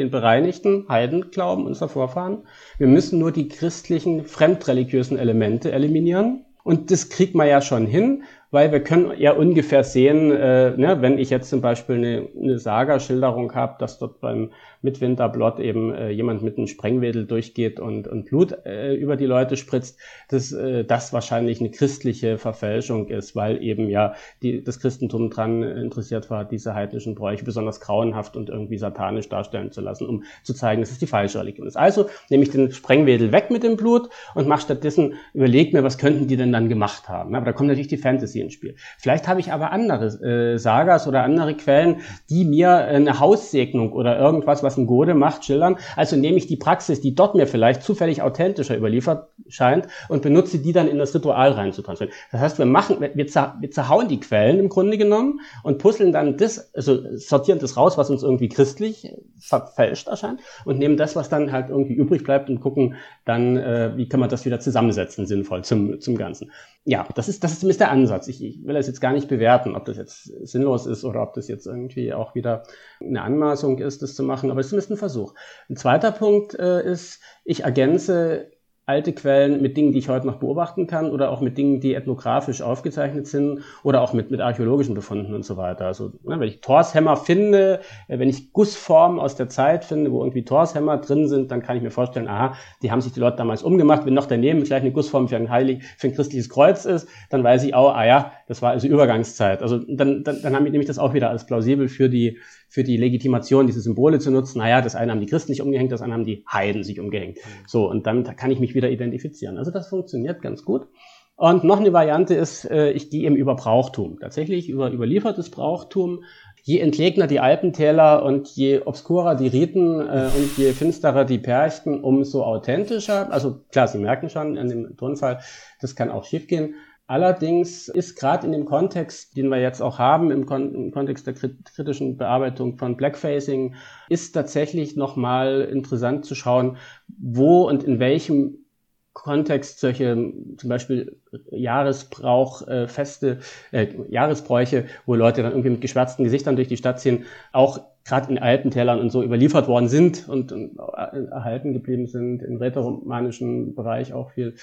den bereinigten Heidenglauben unserer Vorfahren. Wir müssen nur die christlichen, fremdreligiösen Elemente eliminieren. Und das kriegt man ja schon hin. Weil wir können ja ungefähr sehen, äh, ne, wenn ich jetzt zum Beispiel eine, eine Saga-Schilderung habe, dass dort beim Mitwinterblot eben äh, jemand mit einem Sprengwedel durchgeht und, und Blut äh, über die Leute spritzt, dass äh, das wahrscheinlich eine christliche Verfälschung ist, weil eben ja die, das Christentum dran interessiert war, diese heidnischen Bräuche besonders grauenhaft und irgendwie satanisch darstellen zu lassen, um zu zeigen, dass es die falsche Religion ist. Also nehme ich den Sprengwedel weg mit dem Blut und mache stattdessen, überleg mir, was könnten die denn dann gemacht haben. Aber da kommt natürlich die Fantasy ins Spiel. Vielleicht habe ich aber andere äh, Sagas oder andere Quellen, die mir eine Haussegnung oder irgendwas, was ein Gode macht, schildern. Also nehme ich die Praxis, die dort mir vielleicht zufällig authentischer überliefert scheint und benutze die dann in das Ritual reinzutransferieren. Das heißt, wir machen, wir, zer, wir zerhauen die Quellen im Grunde genommen und puzzeln dann das, also sortieren das raus, was uns irgendwie christlich verfälscht erscheint und nehmen das, was dann halt irgendwie übrig bleibt und gucken dann, äh, wie kann man das wieder zusammensetzen, sinnvoll zum, zum Ganzen. Ja, das ist, das ist zumindest der Ansatz. Ich, ich will das jetzt gar nicht bewerten, ob das jetzt sinnlos ist oder ob das jetzt irgendwie auch wieder eine Anmaßung ist, das zu machen, aber es ist zumindest ein Versuch. Ein zweiter Punkt äh, ist, ich ergänze alte Quellen mit Dingen, die ich heute noch beobachten kann oder auch mit Dingen, die ethnografisch aufgezeichnet sind oder auch mit, mit archäologischen Befunden und so weiter. Also ne, wenn ich Torshämmer finde, äh, wenn ich Gussformen aus der Zeit finde, wo irgendwie Torshämmer drin sind, dann kann ich mir vorstellen, aha, die haben sich die Leute damals umgemacht. Wenn noch daneben vielleicht eine Gussform für ein heilig, für ein christliches Kreuz ist, dann weiß ich auch, ah ja, das war also Übergangszeit. Also dann, dann, dann nehme ich das auch wieder als plausibel für die für die Legitimation, diese Symbole zu nutzen. Naja, das eine haben die Christen sich umgehängt, das andere haben die Heiden sich umgehängt. So, und damit kann ich mich wieder identifizieren. Also das funktioniert ganz gut. Und noch eine Variante ist, äh, ich gehe eben über Brauchtum. Tatsächlich über überliefertes Brauchtum. Je entlegener die Alpentäler und je obskurer die Riten äh, und je finsterer die Perchten, umso authentischer. Also klar, Sie merken schon in dem Tonfall, das kann auch schiefgehen. Allerdings ist gerade in dem Kontext, den wir jetzt auch haben, im, Kon im Kontext der kritischen Bearbeitung von Blackfacing, ist tatsächlich nochmal interessant zu schauen, wo und in welchem Kontext solche zum Beispiel Jahresbrauch, äh, Feste, äh, Jahresbräuche, wo Leute dann irgendwie mit geschwärzten Gesichtern durch die Stadt ziehen, auch gerade in Alpentälern und so überliefert worden sind und, und erhalten geblieben sind, im rätoromanischen Bereich auch viel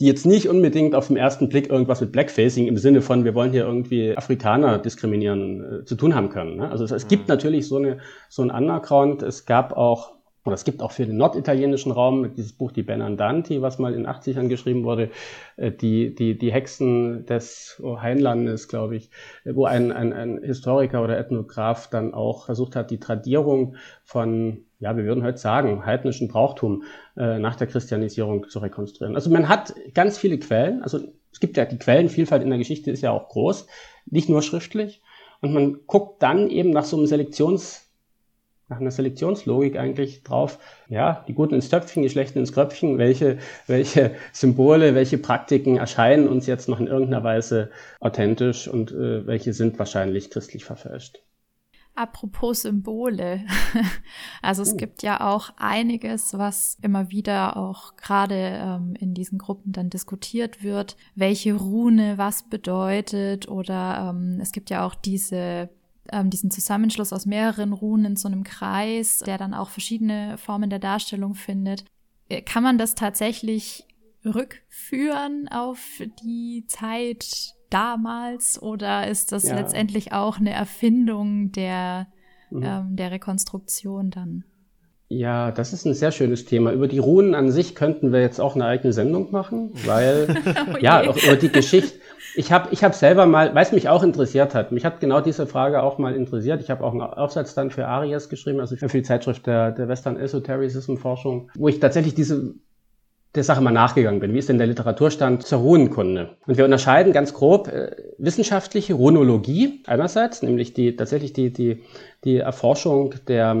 die jetzt nicht unbedingt auf den ersten Blick irgendwas mit Blackfacing im Sinne von, wir wollen hier irgendwie Afrikaner diskriminieren, äh, zu tun haben können. Ne? Also es, es mhm. gibt natürlich so, eine, so ein Underground. Es gab auch oder es gibt auch für den norditalienischen Raum dieses Buch Die Benandanti, was mal in den 80ern geschrieben wurde, äh, die, die, die Hexen des Heinlandes, glaube ich, wo ein, ein, ein Historiker oder Ethnograph dann auch versucht hat, die Tradierung von ja, wir würden heute sagen, heidnischen Brauchtum äh, nach der Christianisierung zu rekonstruieren. Also man hat ganz viele Quellen, also es gibt ja die Quellenvielfalt in der Geschichte ist ja auch groß, nicht nur schriftlich. Und man guckt dann eben nach so einem Selektions, nach einer Selektionslogik eigentlich drauf, ja, die Guten ins Töpfchen, die Schlechten ins Kröpfchen, welche, welche Symbole, welche Praktiken erscheinen uns jetzt noch in irgendeiner Weise authentisch und äh, welche sind wahrscheinlich christlich verfälscht. Apropos Symbole. Also es oh. gibt ja auch einiges, was immer wieder auch gerade ähm, in diesen Gruppen dann diskutiert wird, welche Rune was bedeutet oder ähm, es gibt ja auch diese ähm, diesen Zusammenschluss aus mehreren Runen in so einem Kreis, der dann auch verschiedene Formen der Darstellung findet. Äh, kann man das tatsächlich rückführen auf die Zeit damals oder ist das ja. letztendlich auch eine Erfindung der, mhm. ähm, der Rekonstruktion dann? Ja, das ist ein sehr schönes Thema. Über die Runen an sich könnten wir jetzt auch eine eigene Sendung machen, weil oh ja, auch über die Geschichte. Ich habe ich hab selber mal, weil es mich auch interessiert hat, mich hat genau diese Frage auch mal interessiert. Ich habe auch einen Aufsatz dann für Arias geschrieben, also für die Zeitschrift der, der Western Esotericism Forschung, wo ich tatsächlich diese der Sache mal nachgegangen bin. Wie ist denn der Literaturstand zur Runenkunde? Und wir unterscheiden ganz grob äh, wissenschaftliche Runologie einerseits, nämlich die tatsächlich die, die, die Erforschung der,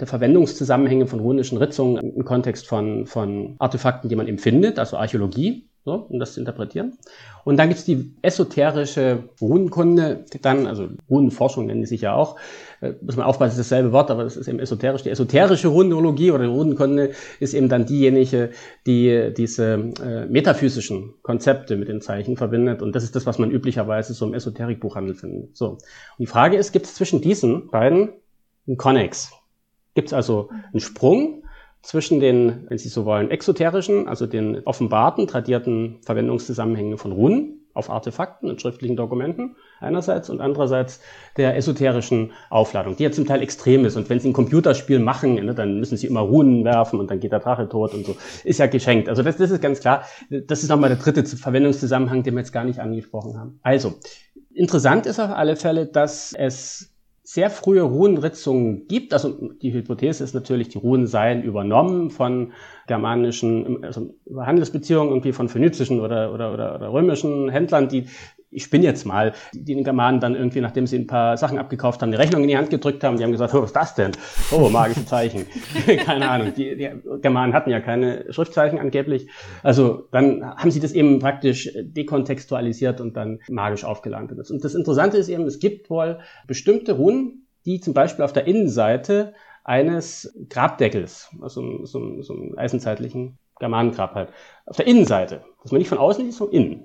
der Verwendungszusammenhänge von runischen Ritzungen im Kontext von, von Artefakten, die man empfindet, also Archäologie so, um das zu interpretieren. Und dann gibt's die esoterische Runenkunde, dann, also Runenforschung nennen die sich ja auch, äh, muss man aufpassen, ist dasselbe Wort, aber das ist eben esoterisch. Die esoterische Runologie oder Runenkunde ist eben dann diejenige, die diese äh, metaphysischen Konzepte mit den Zeichen verbindet. Und das ist das, was man üblicherweise so im Esoterikbuchhandel findet. So. Und die Frage ist, gibt es zwischen diesen beiden einen Connex? Gibt es also einen Sprung zwischen den, wenn Sie so wollen, exoterischen, also den offenbarten, tradierten Verwendungszusammenhängen von Runen auf Artefakten und schriftlichen Dokumenten einerseits und andererseits der esoterischen Aufladung, die ja zum Teil extrem ist. Und wenn sie ein Computerspiel machen, ne, dann müssen sie immer Runen werfen und dann geht der Drache tot und so. Ist ja geschenkt. Also das, das ist ganz klar. Das ist nochmal der dritte Verwendungszusammenhang, den wir jetzt gar nicht angesprochen haben. Also, interessant ist auf alle Fälle, dass es sehr frühe Runenritzungen gibt. Also die Hypothese ist natürlich, die Runen seien übernommen von germanischen, also Handelsbeziehungen irgendwie von phönizischen oder, oder, oder, oder römischen Händlern, die ich spinne jetzt mal, die den Germanen dann irgendwie, nachdem sie ein paar Sachen abgekauft haben, eine Rechnung in die Hand gedrückt haben, die haben gesagt, oh, was ist das denn? Oh, magische Zeichen. keine Ahnung. Die, die Germanen hatten ja keine Schriftzeichen angeblich. Also dann haben sie das eben praktisch dekontextualisiert und dann magisch aufgeladen. Und das Interessante ist eben, es gibt wohl bestimmte Runen, die zum Beispiel auf der Innenseite eines Grabdeckels, also so, so einen eisenzeitlichen Germanengrab halt, auf der Innenseite, dass man nicht von außen sieht, sondern innen.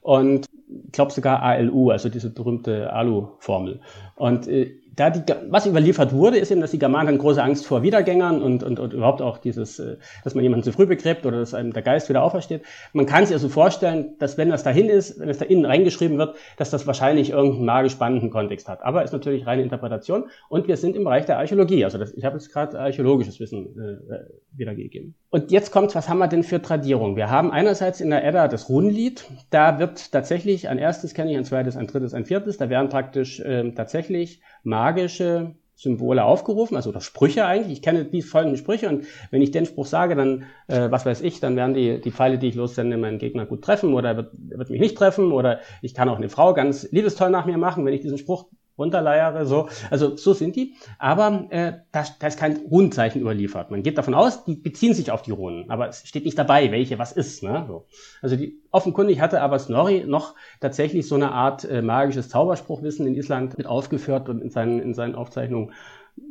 Und glaube sogar ALU, also diese berühmte Alu-Formel. Und äh, da die, was überliefert wurde, ist eben, dass die Germanen hatten große Angst vor Wiedergängern und, und, und überhaupt auch dieses, äh, dass man jemanden zu früh begräbt oder dass einem der Geist wieder aufersteht. Man kann sich also vorstellen, dass wenn das dahin ist, wenn es da innen reingeschrieben wird, dass das wahrscheinlich irgendeinen magisch spannenden Kontext hat. Aber ist natürlich reine Interpretation und wir sind im Bereich der Archäologie. Also das, ich habe jetzt gerade archäologisches Wissen äh, äh, wiedergegeben. Und jetzt kommt, was haben wir denn für Tradierung? Wir haben einerseits in der Edda das Runenlied. Da wird tatsächlich ein erstes kenne ich, ein zweites, ein drittes, ein viertes. Da werden praktisch äh, tatsächlich magische Symbole aufgerufen, also oder Sprüche eigentlich. Ich kenne die folgenden Sprüche und wenn ich den Spruch sage, dann, äh, was weiß ich, dann werden die, die Pfeile, die ich lossende, meinen Gegner gut treffen oder er wird, er wird mich nicht treffen oder ich kann auch eine Frau ganz liebestoll nach mir machen, wenn ich diesen Spruch runterleiere, so. Also so sind die. Aber äh, da, da ist kein Runenzeichen überliefert. Man geht davon aus, die beziehen sich auf die Runen, aber es steht nicht dabei, welche was ist. Ne? So. Also die, offenkundig hatte aber Snorri noch tatsächlich so eine Art äh, magisches Zauberspruchwissen in Island mit aufgeführt und in seinen, in seinen Aufzeichnungen,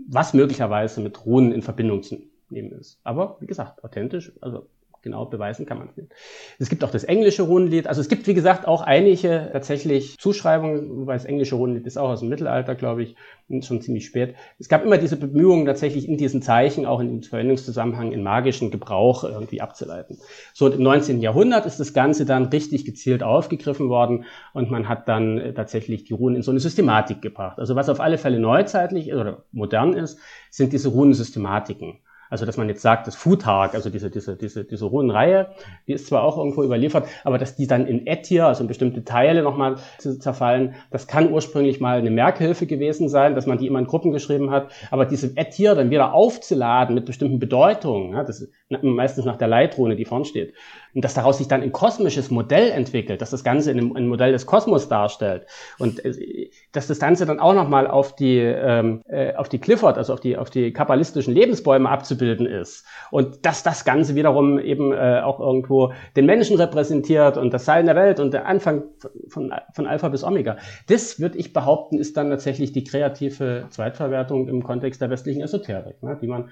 was möglicherweise mit Runen in Verbindung zu nehmen ist. Aber wie gesagt, authentisch, also genau beweisen kann man es nicht. Es gibt auch das englische Runenlied. Also es gibt, wie gesagt, auch einige tatsächlich Zuschreibungen, weil das englische Runenlied ist auch aus dem Mittelalter, glaube ich, schon ziemlich spät. Es gab immer diese Bemühungen, tatsächlich in diesen Zeichen, auch in dem Verwendungszusammenhang, in magischen Gebrauch irgendwie abzuleiten. So im 19. Jahrhundert ist das Ganze dann richtig gezielt aufgegriffen worden und man hat dann äh, tatsächlich die Runen in so eine Systematik gebracht. Also was auf alle Fälle neuzeitlich oder modern ist, sind diese Runensystematiken. Also dass man jetzt sagt, das Futag, also diese, diese, diese, diese Runenreihe, die ist zwar auch irgendwo überliefert, aber dass die dann in Etir, also in bestimmte Teile nochmal zerfallen, das kann ursprünglich mal eine Merkhilfe gewesen sein, dass man die immer in Gruppen geschrieben hat. Aber diese Etir dann wieder aufzuladen mit bestimmten Bedeutungen, ja, das meistens nach der Leitrune, die vorn steht, und dass daraus sich dann ein kosmisches Modell entwickelt, dass das Ganze ein, ein Modell des Kosmos darstellt. Und äh, dass das Ganze dann auch nochmal auf die ähm, äh, auf die Clifford, also auf die auf die kabbalistischen Lebensbäume abzubilden ist. Und dass das Ganze wiederum eben äh, auch irgendwo den Menschen repräsentiert und das Sein der Welt und der Anfang von, von Alpha bis Omega. Das würde ich behaupten, ist dann tatsächlich die kreative Zweitverwertung im Kontext der westlichen Esoterik, ne, die man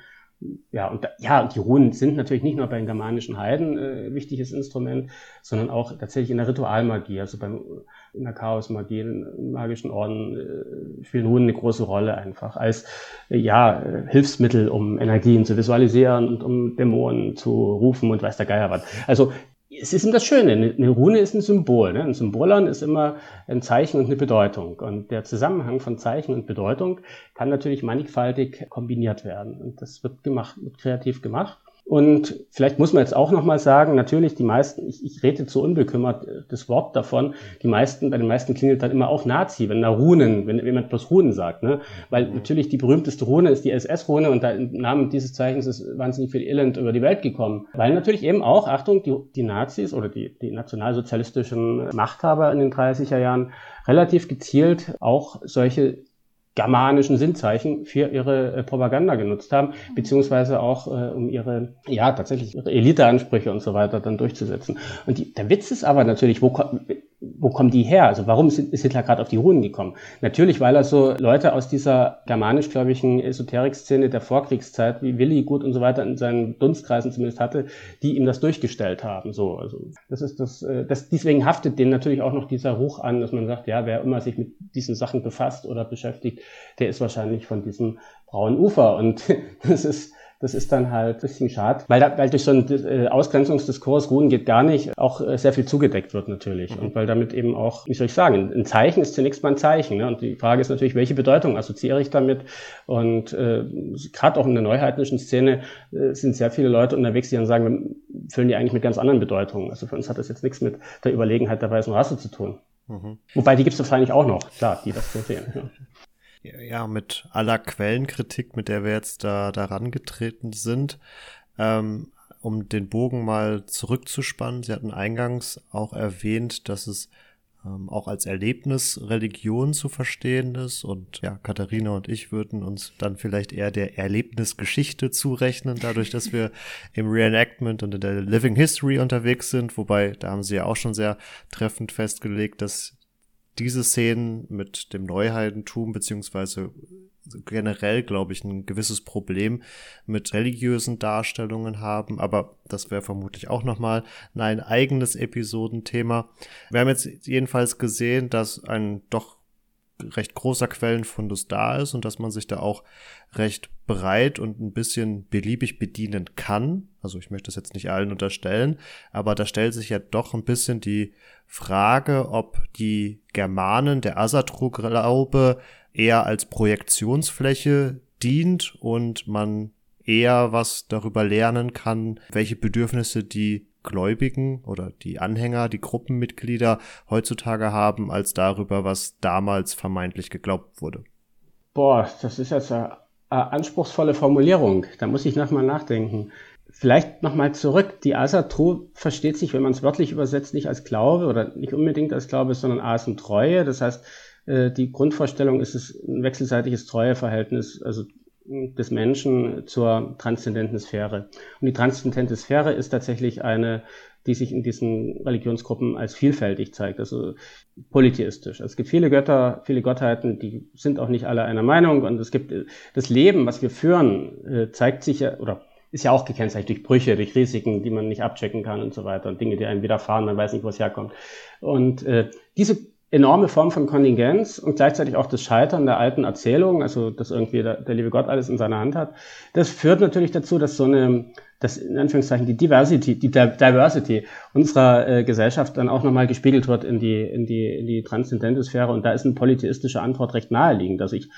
ja, und da, ja, die Runen sind natürlich nicht nur bei den germanischen Heiden äh, wichtiges Instrument, sondern auch tatsächlich in der Ritualmagie, also beim, in der Chaosmagie, in magischen Orden äh, spielen Runen eine große Rolle einfach als äh, ja, Hilfsmittel, um Energien zu visualisieren und um Dämonen zu rufen und weiß der Geier was. Also es ist eben das Schöne, eine Rune ist ein Symbol. Ne? Ein Symbolon ist immer ein Zeichen und eine Bedeutung. Und der Zusammenhang von Zeichen und Bedeutung kann natürlich mannigfaltig kombiniert werden. Und das wird gemacht, wird kreativ gemacht. Und vielleicht muss man jetzt auch nochmal sagen, natürlich die meisten, ich, ich rede zu unbekümmert äh, das Wort davon, die meisten, bei den meisten klingelt dann immer auch Nazi, wenn da Runen, wenn jemand bloß Runen sagt, ne? Weil natürlich die berühmteste Rune ist die SS-Rune und da im Namen dieses Zeichens ist wahnsinnig viel Elend über die Welt gekommen. Weil natürlich eben auch, Achtung, die, die Nazis oder die, die nationalsozialistischen Machthaber in den 30er Jahren relativ gezielt auch solche germanischen Sinnzeichen für ihre äh, Propaganda genutzt haben, beziehungsweise auch äh, um ihre, ja, tatsächlich ihre Eliteansprüche und so weiter dann durchzusetzen. Und die, der Witz ist aber natürlich, wo, wo kommen die her? Also warum ist Hitler gerade auf die Runen gekommen? Natürlich, weil er so Leute aus dieser germanisch-gläubigen Esoterik-Szene der Vorkriegszeit, wie Willi Gut und so weiter in seinen Dunstkreisen zumindest hatte, die ihm das durchgestellt haben. So, also das ist das, äh, das deswegen haftet denen natürlich auch noch dieser Ruch an, dass man sagt, ja, wer immer sich mit diesen Sachen befasst oder beschäftigt, der ist wahrscheinlich von diesem braunen Ufer. Und das ist Das ist dann halt ein bisschen schade, weil, da, weil durch so einen äh, Ausgrenzungsdiskurs, Ruhen geht gar nicht, auch äh, sehr viel zugedeckt wird natürlich. Mhm. Und weil damit eben auch, wie soll ich sagen, ein Zeichen ist zunächst mal ein Zeichen. Ne? Und die Frage ist natürlich, welche Bedeutung assoziiere ich damit? Und äh, gerade auch in der neuheitlichen Szene äh, sind sehr viele Leute unterwegs, die dann sagen, wir füllen die eigentlich mit ganz anderen Bedeutungen. Also für uns hat das jetzt nichts mit der Überlegenheit der weißen Rasse zu tun. Mhm. Wobei die gibt es wahrscheinlich auch noch, klar, die das so sehen. Ja. Ja, mit aller Quellenkritik, mit der wir jetzt da daran getreten sind, ähm, um den Bogen mal zurückzuspannen. Sie hatten eingangs auch erwähnt, dass es ähm, auch als Erlebnis Religion zu verstehen ist. Und ja, Katharina und ich würden uns dann vielleicht eher der Erlebnisgeschichte zurechnen, dadurch, dass wir im Reenactment und in der Living History unterwegs sind. Wobei, da haben sie ja auch schon sehr treffend festgelegt, dass diese Szenen mit dem Neuheidentum beziehungsweise generell, glaube ich, ein gewisses Problem mit religiösen Darstellungen haben, aber das wäre vermutlich auch nochmal ein eigenes Episodenthema. Wir haben jetzt jedenfalls gesehen, dass ein doch recht großer Quellenfundus da ist und dass man sich da auch recht breit und ein bisschen beliebig bedienen kann. Also ich möchte das jetzt nicht allen unterstellen, aber da stellt sich ja doch ein bisschen die Frage, ob die Germanen, der Asatru-Glaube eher als Projektionsfläche dient und man eher was darüber lernen kann, welche Bedürfnisse die Gläubigen oder die Anhänger, die Gruppenmitglieder heutzutage haben, als darüber, was damals vermeintlich geglaubt wurde. Boah, das ist jetzt eine, eine anspruchsvolle Formulierung. Da muss ich nochmal nachdenken. Vielleicht nochmal zurück. Die Asatru versteht sich, wenn man es wörtlich übersetzt, nicht als Glaube oder nicht unbedingt als Glaube, sondern As und Treue. Das heißt, äh, die Grundvorstellung ist es ein wechselseitiges Treueverhältnis, also des Menschen zur transzendenten Sphäre. Und die transzendente Sphäre ist tatsächlich eine, die sich in diesen Religionsgruppen als vielfältig zeigt, also polytheistisch. Es gibt viele Götter, viele Gottheiten, die sind auch nicht alle einer Meinung und es gibt das Leben, was wir führen, äh, zeigt sich ja, oder ist ja auch gekennzeichnet durch Brüche, durch Risiken, die man nicht abchecken kann und so weiter und Dinge, die einem widerfahren, man weiß nicht, wo es herkommt. Und äh, diese enorme Form von Kontingenz und gleichzeitig auch das Scheitern der alten Erzählung, also dass irgendwie der, der liebe Gott alles in seiner Hand hat, das führt natürlich dazu, dass so eine, dass in Anführungszeichen die Diversity, die Diversity unserer äh, Gesellschaft dann auch nochmal gespiegelt wird in die, in die, in die transzendente Sphäre und da ist eine polytheistische Antwort recht naheliegend. Also ich,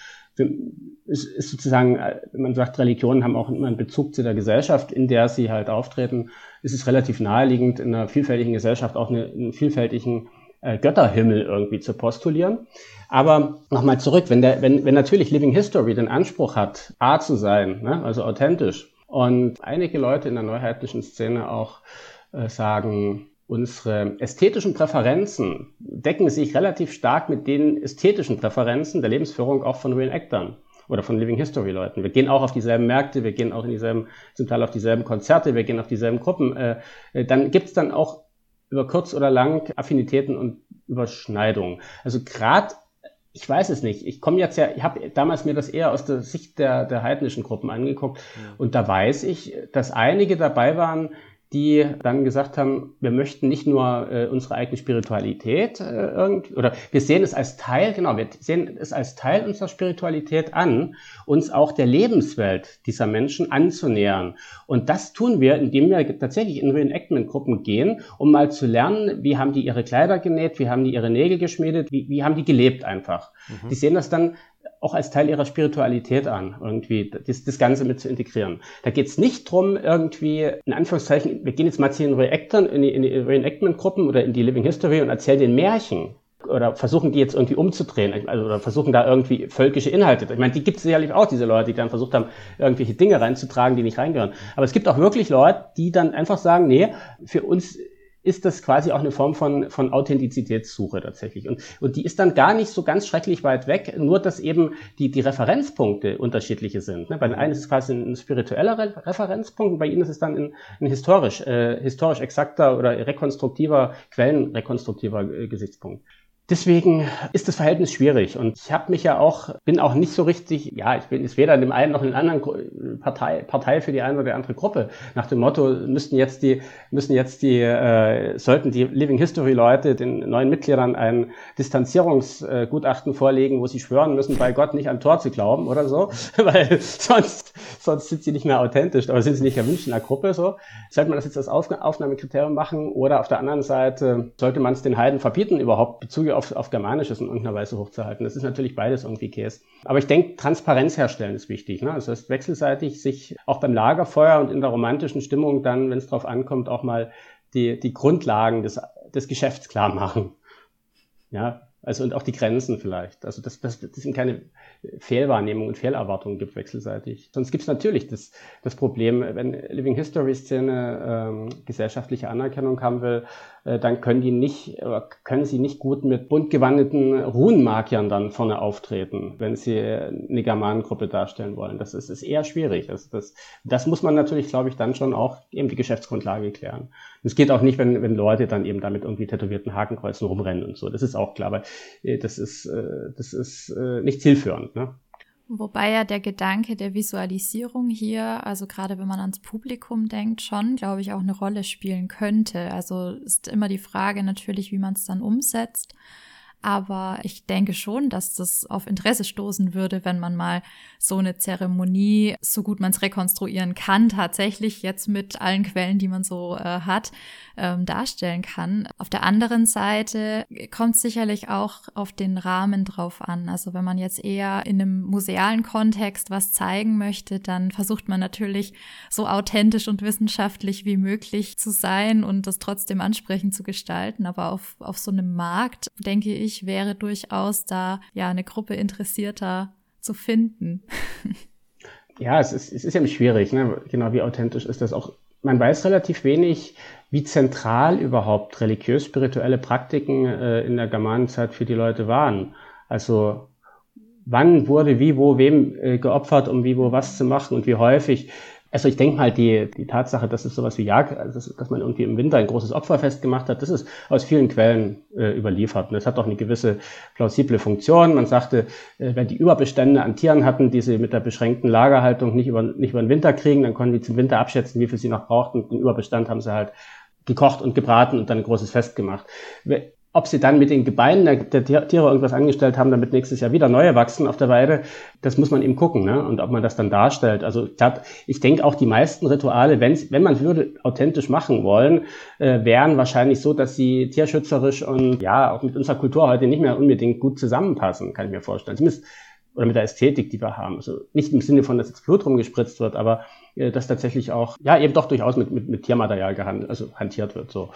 es ist sozusagen, wenn man sagt, Religionen haben auch immer einen Bezug zu der Gesellschaft, in der sie halt auftreten, ist es relativ naheliegend, in einer vielfältigen Gesellschaft auch eine, einen vielfältigen äh, Götterhimmel irgendwie zu postulieren. Aber nochmal zurück, wenn, der, wenn, wenn natürlich Living History den Anspruch hat, A zu sein, ne, also authentisch, und einige Leute in der neuheitlichen Szene auch äh, sagen, unsere ästhetischen Präferenzen decken sich relativ stark mit den ästhetischen Präferenzen der Lebensführung auch von Reenactern oder von Living History Leuten. Wir gehen auch auf dieselben Märkte, wir gehen auch in dieselben, zum Teil auf dieselben Konzerte, wir gehen auf dieselben Gruppen. Äh, äh dann gibt's dann auch über kurz oder lang Affinitäten und Überschneidungen. Also gerade ich weiß es nicht. Ich komme jetzt ja, ich habe damals mir das eher aus der Sicht der, der heidnischen Gruppen angeguckt ja. und da weiß ich, dass einige dabei waren, die dann gesagt haben, wir möchten nicht nur äh, unsere eigene Spiritualität äh, irgendwie, oder wir sehen es als Teil, genau, wir sehen es als Teil unserer Spiritualität an, uns auch der Lebenswelt dieser Menschen anzunähern. Und das tun wir, indem wir tatsächlich in Reenactment-Gruppen gehen, um mal zu lernen, wie haben die ihre Kleider genäht, wie haben die ihre Nägel geschmiedet, wie, wie haben die gelebt einfach. Mhm. Die sehen das dann auch als Teil ihrer Spiritualität an, irgendwie das, das Ganze mit zu integrieren. Da geht es nicht drum, irgendwie, in Anführungszeichen, wir gehen jetzt mal zu den Reactern, in die, in die Reenactment-Gruppen oder in die Living History und erzählen den Märchen oder versuchen die jetzt irgendwie umzudrehen, also oder versuchen da irgendwie völkische Inhalte. Ich meine, die gibt es sicherlich auch, diese Leute, die dann versucht haben, irgendwelche Dinge reinzutragen, die nicht reingehören. Aber es gibt auch wirklich Leute, die dann einfach sagen, nee, für uns ist das quasi auch eine Form von, von Authentizitätssuche tatsächlich. Und, und die ist dann gar nicht so ganz schrecklich weit weg, nur dass eben die, die Referenzpunkte unterschiedliche sind. Ne? Bei den einen ist es quasi ein spiritueller Re Referenzpunkt, bei ihnen ist es dann ein, ein historisch, äh, historisch exakter oder rekonstruktiver, quellenrekonstruktiver äh, Gesichtspunkt Deswegen ist das Verhältnis schwierig und ich habe mich ja auch, bin auch nicht so richtig, ja, ich bin jetzt weder in dem einen noch in der anderen Partei, Partei für die eine oder andere Gruppe. Nach dem Motto, müssten jetzt die, müssen jetzt die, äh, sollten die Living History Leute den neuen Mitgliedern ein Distanzierungsgutachten vorlegen, wo sie schwören müssen, bei Gott nicht an Tor zu glauben oder so, weil sonst, sonst sind sie nicht mehr authentisch, aber sind sie nicht erwünscht in der Gruppe so. Sollte man das jetzt als Aufnahmekriterium machen oder auf der anderen Seite sollte man es den Heiden verbieten, überhaupt Bezüge auf auf, auf Germanisches in irgendeiner Weise hochzuhalten. Das ist natürlich beides irgendwie Käse. Aber ich denke, Transparenz herstellen ist wichtig. Ne? Also das heißt, wechselseitig sich auch beim Lagerfeuer und in der romantischen Stimmung dann, wenn es drauf ankommt, auch mal die, die Grundlagen des, des Geschäfts klar machen. Ja, also und auch die Grenzen vielleicht. Also dass das, das sind keine Fehlwahrnehmungen und Fehlerwartungen gibt wechselseitig. Sonst gibt es natürlich das, das Problem, wenn Living History Szene ähm, gesellschaftliche Anerkennung haben will, dann können die nicht, können sie nicht gut mit bunt gewandeten Runenmarkiern dann vorne auftreten, wenn sie eine Germanengruppe darstellen wollen. Das ist, ist eher schwierig. Also das, das muss man natürlich, glaube ich, dann schon auch eben die Geschäftsgrundlage klären. Es geht auch nicht, wenn, wenn Leute dann eben damit irgendwie tätowierten Hakenkreuzen rumrennen und so. Das ist auch klar, aber äh, das ist, äh, das ist nicht zielführend. Ne? Wobei ja der Gedanke der Visualisierung hier, also gerade wenn man ans Publikum denkt, schon, glaube ich, auch eine Rolle spielen könnte. Also ist immer die Frage natürlich, wie man es dann umsetzt. Aber ich denke schon, dass das auf Interesse stoßen würde, wenn man mal so eine Zeremonie, so gut man es rekonstruieren kann, tatsächlich jetzt mit allen Quellen, die man so äh, hat, ähm, darstellen kann. Auf der anderen Seite kommt sicherlich auch auf den Rahmen drauf an. Also wenn man jetzt eher in einem musealen Kontext was zeigen möchte, dann versucht man natürlich so authentisch und wissenschaftlich wie möglich zu sein und das trotzdem ansprechend zu gestalten. Aber auf, auf so einem Markt, denke ich, ich, wäre durchaus da ja eine Gruppe Interessierter zu finden. ja, es ist, es ist eben schwierig, ne? genau wie authentisch ist das auch. Man weiß relativ wenig, wie zentral überhaupt religiös-spirituelle Praktiken äh, in der Germanenzeit für die Leute waren. Also wann wurde wie, wo, wem äh, geopfert, um wie, wo, was zu machen und wie häufig. Also ich denke mal, die, die Tatsache, dass es sowas wie Jagd, also dass man irgendwie im Winter ein großes Opferfest gemacht hat, das ist aus vielen Quellen äh, überliefert. Und das hat auch eine gewisse plausible Funktion. Man sagte, äh, wenn die Überbestände an Tieren hatten, die sie mit der beschränkten Lagerhaltung nicht über, nicht über den Winter kriegen, dann konnten die zum Winter abschätzen, wie viel sie noch brauchten. Den Überbestand haben sie halt gekocht und gebraten und dann ein großes Fest gemacht. Ob sie dann mit den Gebeinen der, Tiere irgendwas angestellt haben, damit nächstes Jahr wieder neue wachsen auf der Weide, das muss man eben gucken, ne? Und ob man das dann darstellt. Also ich, hab, ich denke auch die meisten Rituale, wenn, wenn man würde authentisch machen wollen, äh, wären wahrscheinlich so, dass sie tierschützerisch und ja auch mit unserer Kultur heute nicht mehr unbedingt gut zusammenpassen, kann ich mir vorstellen. Zumindest oder mit der Ästhetik, die wir haben. Also nicht im Sinne von, dass jetzt Blut rumgespritzt wird, aber äh, dass tatsächlich auch, ja, eben doch durchaus mit, mit, mit Tiermaterial gehandelt, also hantiert wird. So.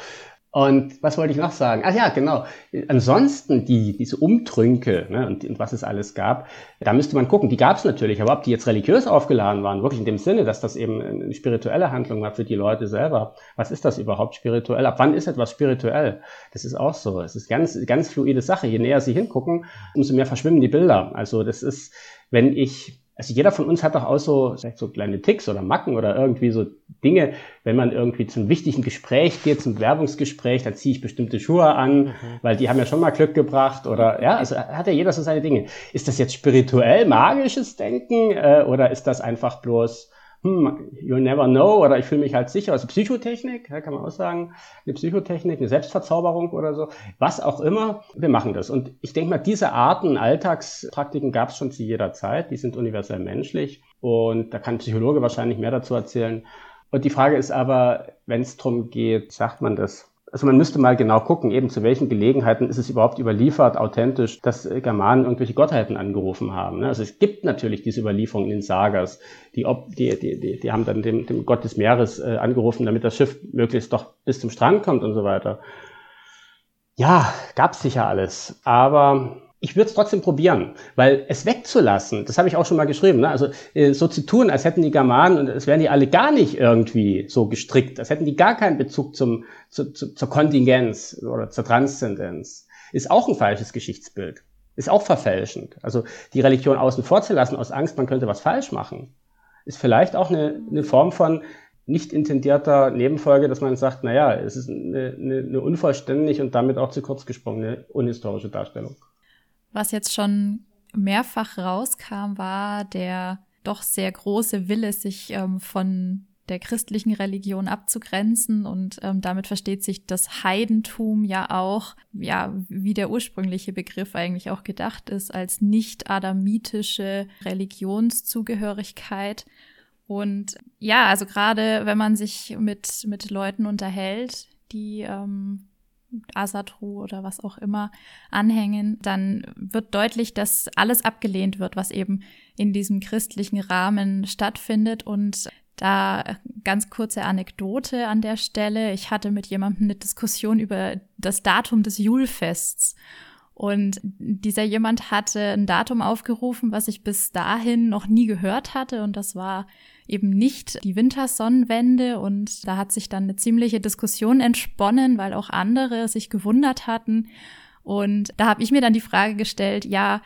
Und was wollte ich noch sagen? Ach ja, genau. Ansonsten die, diese Umtrünke ne, und, und was es alles gab, da müsste man gucken. Die gab es natürlich, aber ob die jetzt religiös aufgeladen waren, wirklich in dem Sinne, dass das eben eine spirituelle Handlung war für die Leute selber. Was ist das überhaupt spirituell? Ab wann ist etwas spirituell? Das ist auch so. Es ist ganz, ganz fluide Sache. Je näher sie hingucken, umso mehr verschwimmen die Bilder. Also das ist, wenn ich also jeder von uns hat doch auch so, vielleicht so kleine Ticks oder Macken oder irgendwie so Dinge, wenn man irgendwie zum wichtigen Gespräch geht, zum Werbungsgespräch, dann ziehe ich bestimmte Schuhe an, mhm. weil die haben ja schon mal Glück gebracht oder ja, also hat ja jeder so seine Dinge. Ist das jetzt spirituell magisches Denken äh, oder ist das einfach bloß hm, you'll never know oder ich fühle mich halt sicher. Also Psychotechnik, kann man auch sagen, eine Psychotechnik, eine Selbstverzauberung oder so, was auch immer, wir machen das. Und ich denke mal, diese Arten Alltagspraktiken gab es schon zu jeder Zeit, die sind universell menschlich und da kann ein Psychologe wahrscheinlich mehr dazu erzählen. Und die Frage ist aber, wenn es darum geht, sagt man das, also man müsste mal genau gucken, eben zu welchen Gelegenheiten ist es überhaupt überliefert, authentisch, dass Germanen irgendwelche Gottheiten angerufen haben. Ne? Also es gibt natürlich diese Überlieferungen in den Sagas, die, die, die, die, die haben dann dem, dem Gott des Meeres äh, angerufen, damit das Schiff möglichst doch bis zum Strand kommt und so weiter. Ja, gab's sicher alles, aber ich würde es trotzdem probieren, weil es wegzulassen, das habe ich auch schon mal geschrieben, ne? also äh, so zu tun, als hätten die Germanen und es wären die alle gar nicht irgendwie so gestrickt, als hätten die gar keinen Bezug zum, zu, zu, zur Kontingenz oder zur Transzendenz, ist auch ein falsches Geschichtsbild, ist auch verfälschend. Also die Religion außen vor zu lassen aus Angst, man könnte was falsch machen, ist vielleicht auch eine, eine Form von nicht intendierter Nebenfolge, dass man sagt, naja, es ist eine, eine, eine unvollständig und damit auch zu kurz gesprungene unhistorische Darstellung. Was jetzt schon mehrfach rauskam, war der doch sehr große Wille, sich ähm, von der christlichen Religion abzugrenzen und ähm, damit versteht sich das Heidentum ja auch, ja, wie der ursprüngliche Begriff eigentlich auch gedacht ist, als nicht adamitische Religionszugehörigkeit. Und ja, also gerade wenn man sich mit, mit Leuten unterhält, die ähm, Asatru oder was auch immer anhängen, dann wird deutlich, dass alles abgelehnt wird, was eben in diesem christlichen Rahmen stattfindet und da ganz kurze Anekdote an der Stelle. Ich hatte mit jemandem eine Diskussion über das Datum des Julfests. Und dieser jemand hatte ein Datum aufgerufen, was ich bis dahin noch nie gehört hatte. Und das war eben nicht die Wintersonnenwende. Und da hat sich dann eine ziemliche Diskussion entsponnen, weil auch andere sich gewundert hatten. Und da habe ich mir dann die Frage gestellt, ja,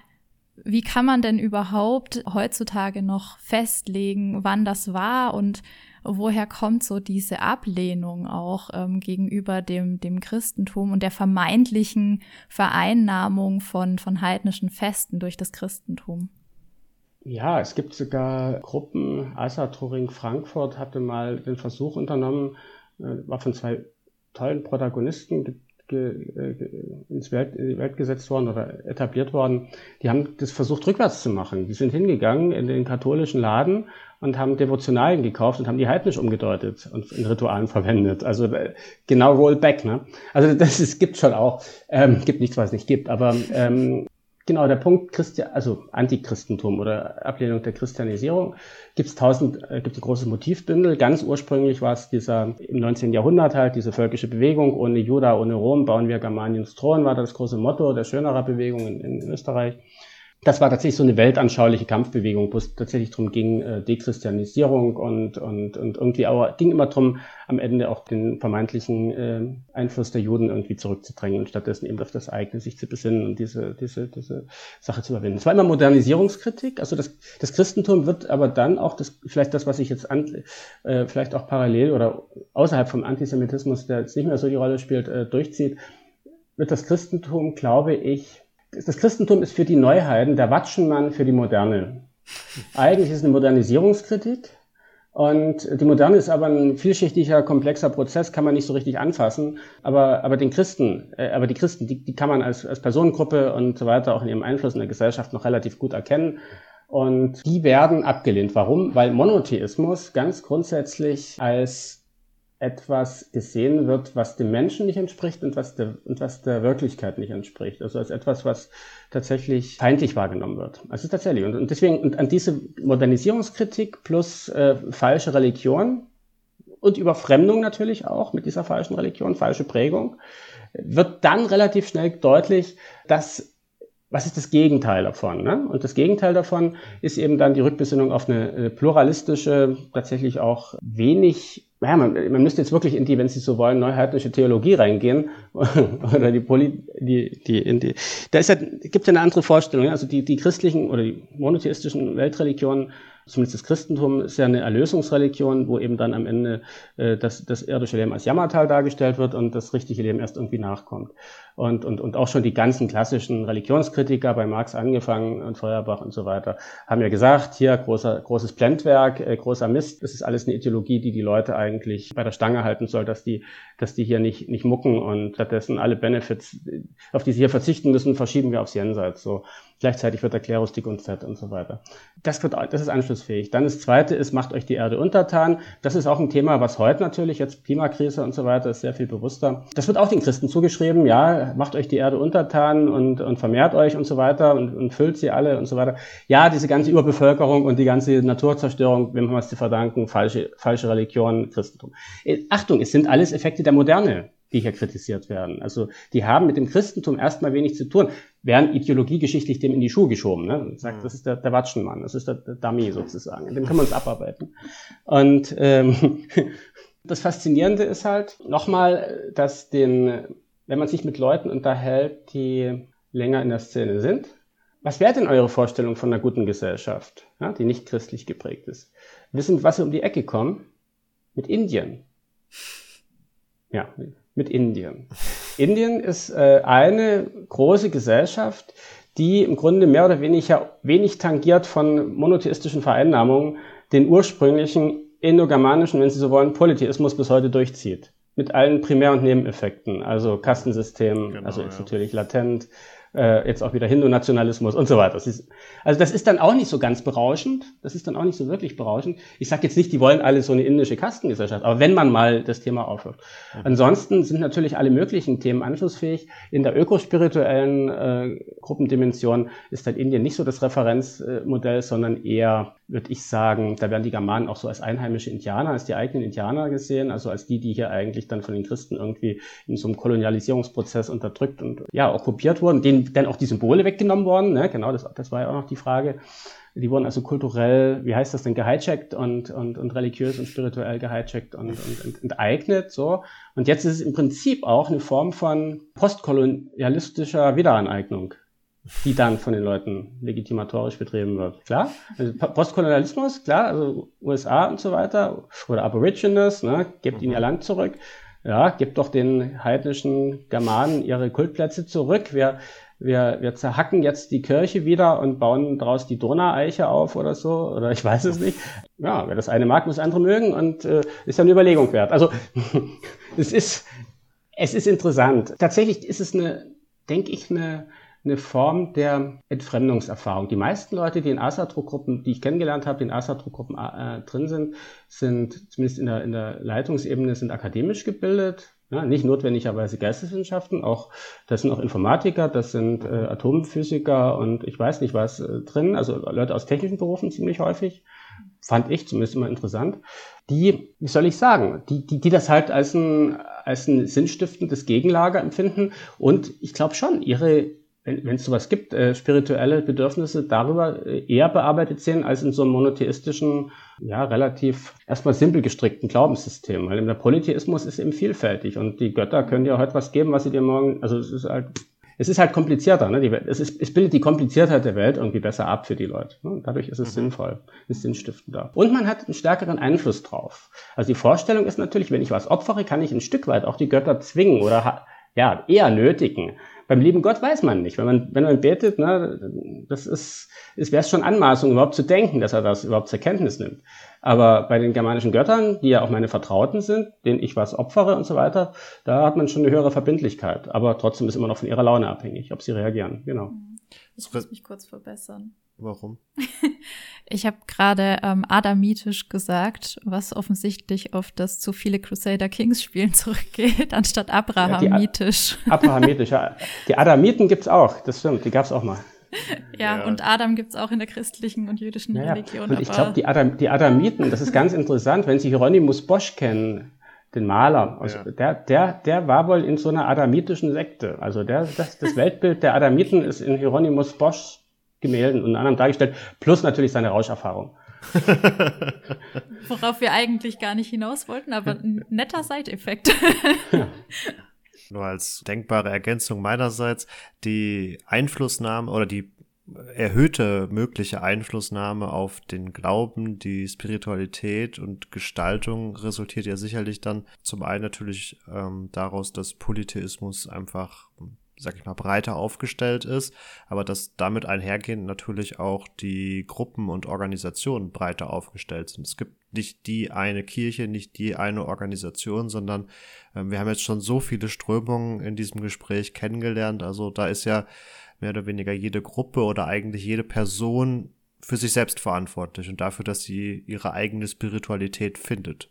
wie kann man denn überhaupt heutzutage noch festlegen, wann das war und woher kommt so diese Ablehnung auch ähm, gegenüber dem, dem Christentum und der vermeintlichen Vereinnahmung von, von heidnischen Festen durch das Christentum? Ja, es gibt sogar Gruppen. Asa Turing Frankfurt hatte mal den Versuch unternommen, äh, war von zwei tollen Protagonisten äh, ins Welt, in die Welt gesetzt worden oder etabliert worden, die haben das versucht rückwärts zu machen. Die sind hingegangen in den katholischen Laden und haben Devotionalien gekauft und haben die heidnisch umgedeutet und in Ritualen verwendet. Also äh, genau Rollback. Ne? Also das ist, gibt schon auch. Ähm, gibt nichts, was es nicht gibt. Aber ähm, genau der Punkt Christi also Antichristentum oder Ablehnung der Christianisierung gibt es tausend, äh, gibt ein großes Motivbündel. Ganz ursprünglich war es dieser im 19. Jahrhundert halt diese völkische Bewegung ohne Juda, ohne Rom bauen wir Germaniens Thron war das große Motto der Schönerer Bewegung in, in Österreich das war tatsächlich so eine weltanschauliche Kampfbewegung, wo es tatsächlich darum ging, äh, Dechristianisierung und, und, und irgendwie auch, ging immer darum, am Ende auch den vermeintlichen äh, Einfluss der Juden irgendwie zurückzudrängen und stattdessen eben auf das eigene sich zu besinnen und diese, diese, diese Sache zu überwinden. Es war immer Modernisierungskritik, also das, das Christentum wird aber dann auch, das, vielleicht das, was ich jetzt an, äh, vielleicht auch parallel oder außerhalb vom Antisemitismus, der jetzt nicht mehr so die Rolle spielt, äh, durchzieht, wird das Christentum, glaube ich, das Christentum ist für die Neuheiten der Watschenmann für die Moderne. Eigentlich ist es eine Modernisierungskritik. Und die Moderne ist aber ein vielschichtiger, komplexer Prozess, kann man nicht so richtig anfassen. Aber, aber den Christen, äh, aber die Christen, die, die kann man als, als Personengruppe und so weiter auch in ihrem Einfluss in der Gesellschaft noch relativ gut erkennen. Und die werden abgelehnt. Warum? Weil Monotheismus ganz grundsätzlich als etwas gesehen wird, was dem Menschen nicht entspricht und was der, und was der Wirklichkeit nicht entspricht. Also als etwas, was tatsächlich feindlich wahrgenommen wird. Also tatsächlich. Und, und deswegen, und an diese Modernisierungskritik plus äh, falsche Religion und Überfremdung natürlich auch mit dieser falschen Religion, falsche Prägung, wird dann relativ schnell deutlich, dass was ist das Gegenteil davon? Ne? Und das Gegenteil davon ist eben dann die Rückbesinnung auf eine äh, pluralistische, tatsächlich auch wenig naja, man, man müsste jetzt wirklich in die, wenn Sie so wollen, neuheitliche Theologie reingehen oder die, Poli, die, die, in die, da ist ja, gibt ja eine andere Vorstellung. Also die, die christlichen oder die monotheistischen Weltreligionen zumindest das Christentum ist ja eine Erlösungsreligion, wo eben dann am Ende äh, das, das irdische Leben als Jammertal dargestellt wird und das richtige Leben erst irgendwie nachkommt. Und, und, und auch schon die ganzen klassischen Religionskritiker, bei Marx angefangen und Feuerbach und so weiter, haben ja gesagt, hier großer, großes Blendwerk, äh, großer Mist, das ist alles eine Ideologie, die die Leute eigentlich bei der Stange halten soll, dass die, dass die hier nicht, nicht mucken und stattdessen alle Benefits, auf die sie hier verzichten müssen, verschieben wir aufs Jenseits. So. Gleichzeitig wird der Klerus dick und fett und so weiter. Das, wird, das ist anschlussfähig. Dann das Zweite ist, macht euch die Erde untertan. Das ist auch ein Thema, was heute natürlich, jetzt Klimakrise und so weiter, ist sehr viel bewusster. Das wird auch den Christen zugeschrieben, ja, macht euch die Erde untertan und, und vermehrt euch und so weiter und, und füllt sie alle und so weiter. Ja, diese ganze Überbevölkerung und die ganze Naturzerstörung, wem haben wir es zu verdanken, falsche, falsche Religion, Christentum. Äh, Achtung, es sind alles Effekte der Moderne die hier kritisiert werden. Also die haben mit dem Christentum erstmal wenig zu tun, werden ideologiegeschichtlich dem in die Schuhe geschoben. Ne? Sagt, das ist der, der Watschenmann, das ist der, der Dummy sozusagen, dem können wir uns abarbeiten. Und ähm, das Faszinierende ist halt nochmal, dass den, wenn man sich mit Leuten unterhält, die länger in der Szene sind, was wäre denn eure Vorstellung von einer guten Gesellschaft, ja, die nicht christlich geprägt ist? Wissen, was sie um die Ecke kommen? Mit Indien. Ja, mit Indien. Indien ist äh, eine große Gesellschaft, die im Grunde mehr oder weniger wenig tangiert von monotheistischen Vereinnahmungen den ursprünglichen indogermanischen, wenn Sie so wollen, Polytheismus bis heute durchzieht. Mit allen Primär- und Nebeneffekten, also Kastensystem, genau, also jetzt ja. natürlich latent, äh, jetzt auch wieder Hindu-Nationalismus und so weiter. Das ist, also das ist dann auch nicht so ganz berauschend. Das ist dann auch nicht so wirklich berauschend. Ich sage jetzt nicht, die wollen alle so eine indische Kastengesellschaft, aber wenn man mal das Thema aufhört. Ansonsten sind natürlich alle möglichen Themen anschlussfähig. In der ökospirituellen äh, Gruppendimension ist halt Indien nicht so das Referenzmodell, sondern eher würde ich sagen, da werden die Germanen auch so als einheimische Indianer, als die eigenen Indianer gesehen, also als die, die hier eigentlich dann von den Christen irgendwie in so einem Kolonialisierungsprozess unterdrückt und ja, okkupiert wurden, denen dann auch die Symbole weggenommen worden, ne? genau, das, das war ja auch noch die Frage. Die wurden also kulturell, wie heißt das denn, gehijackt und, und, und religiös und spirituell gehijackt und, und, und enteignet, so. Und jetzt ist es im Prinzip auch eine Form von postkolonialistischer Wiederaneignung die dann von den Leuten legitimatorisch betrieben wird. Klar, also Postkolonialismus, klar, also USA und so weiter, oder Aborigines, ne, gebt ihnen ihr Land zurück. Ja, gebt doch den heidnischen Germanen ihre Kultplätze zurück. Wir, wir, wir zerhacken jetzt die Kirche wieder und bauen daraus die Donaueiche auf oder so, oder ich weiß es nicht. Ja, wer das eine mag, muss andere mögen und äh, ist ja eine Überlegung wert. Also es ist, es ist interessant. Tatsächlich ist es eine, denke ich, eine eine Form der Entfremdungserfahrung. Die meisten Leute, die in ASA-Druckgruppen, die ich kennengelernt habe, die in ASA-Druckgruppen äh, drin sind, sind zumindest in der, in der Leitungsebene sind akademisch gebildet, ja, nicht notwendigerweise Geisteswissenschaften, auch das sind auch Informatiker, das sind äh, Atomphysiker und ich weiß nicht was äh, drin, also Leute aus technischen Berufen ziemlich häufig, fand ich zumindest immer interessant, die, wie soll ich sagen, die, die, die das halt als ein, als ein sinnstiftendes Gegenlager empfinden und ich glaube schon, ihre wenn es sowas gibt, äh, spirituelle Bedürfnisse darüber äh, eher bearbeitet sehen als in so einem monotheistischen, ja, relativ erstmal simpel gestrickten Glaubenssystem. Weil der Polytheismus ist eben vielfältig und die Götter können dir heute was geben, was sie dir morgen, also es ist halt, es ist halt komplizierter, ne? Die, es, ist, es bildet die Kompliziertheit der Welt irgendwie besser ab für die Leute. Ne? Dadurch ist es mhm. sinnvoll, ist sinnstiftender. Und man hat einen stärkeren Einfluss drauf. Also die Vorstellung ist natürlich, wenn ich was opfere, kann ich ein Stück weit auch die Götter zwingen oder ja, eher nötigen. Beim lieben Gott weiß man nicht. Wenn man, wenn man betet, ne, das ist, es wäre schon Anmaßung, überhaupt zu denken, dass er das überhaupt zur Kenntnis nimmt. Aber bei den germanischen Göttern, die ja auch meine Vertrauten sind, denen ich was opfere und so weiter, da hat man schon eine höhere Verbindlichkeit. Aber trotzdem ist immer noch von ihrer Laune abhängig, ob sie reagieren. Genau. Ich muss mich kurz verbessern. Warum? ich habe gerade ähm, Adamitisch gesagt, was offensichtlich auf das zu viele Crusader Kings Spielen zurückgeht, anstatt Abrahamitisch. Ja, Abrahamitisch, ja. Die Adamiten gibt's auch, das stimmt, die gab's auch mal. Ja, ja, und Adam gibt's auch in der christlichen und jüdischen ja, Religion. Und ich glaube, die, Adam, die Adamiten, das ist ganz interessant, wenn Sie Hieronymus Bosch kennen, den Maler. Also ja. der, der, der war wohl in so einer adamitischen Sekte. Also der, das, das Weltbild der Adamiten ist in Hieronymus Bosch Gemälden und anderem dargestellt, plus natürlich seine Rauscherfahrung. Worauf wir eigentlich gar nicht hinaus wollten, aber ein netter Seiteffekt. Nur als denkbare Ergänzung meinerseits, die Einflussnahme oder die erhöhte mögliche Einflussnahme auf den Glauben, die Spiritualität und Gestaltung resultiert ja sicherlich dann zum einen natürlich ähm, daraus, dass Polytheismus einfach sag ich mal, breiter aufgestellt ist, aber dass damit einhergehend natürlich auch die Gruppen und Organisationen breiter aufgestellt sind. Es gibt nicht die eine Kirche, nicht die eine Organisation, sondern äh, wir haben jetzt schon so viele Strömungen in diesem Gespräch kennengelernt. Also da ist ja mehr oder weniger jede Gruppe oder eigentlich jede Person für sich selbst verantwortlich und dafür, dass sie ihre eigene Spiritualität findet.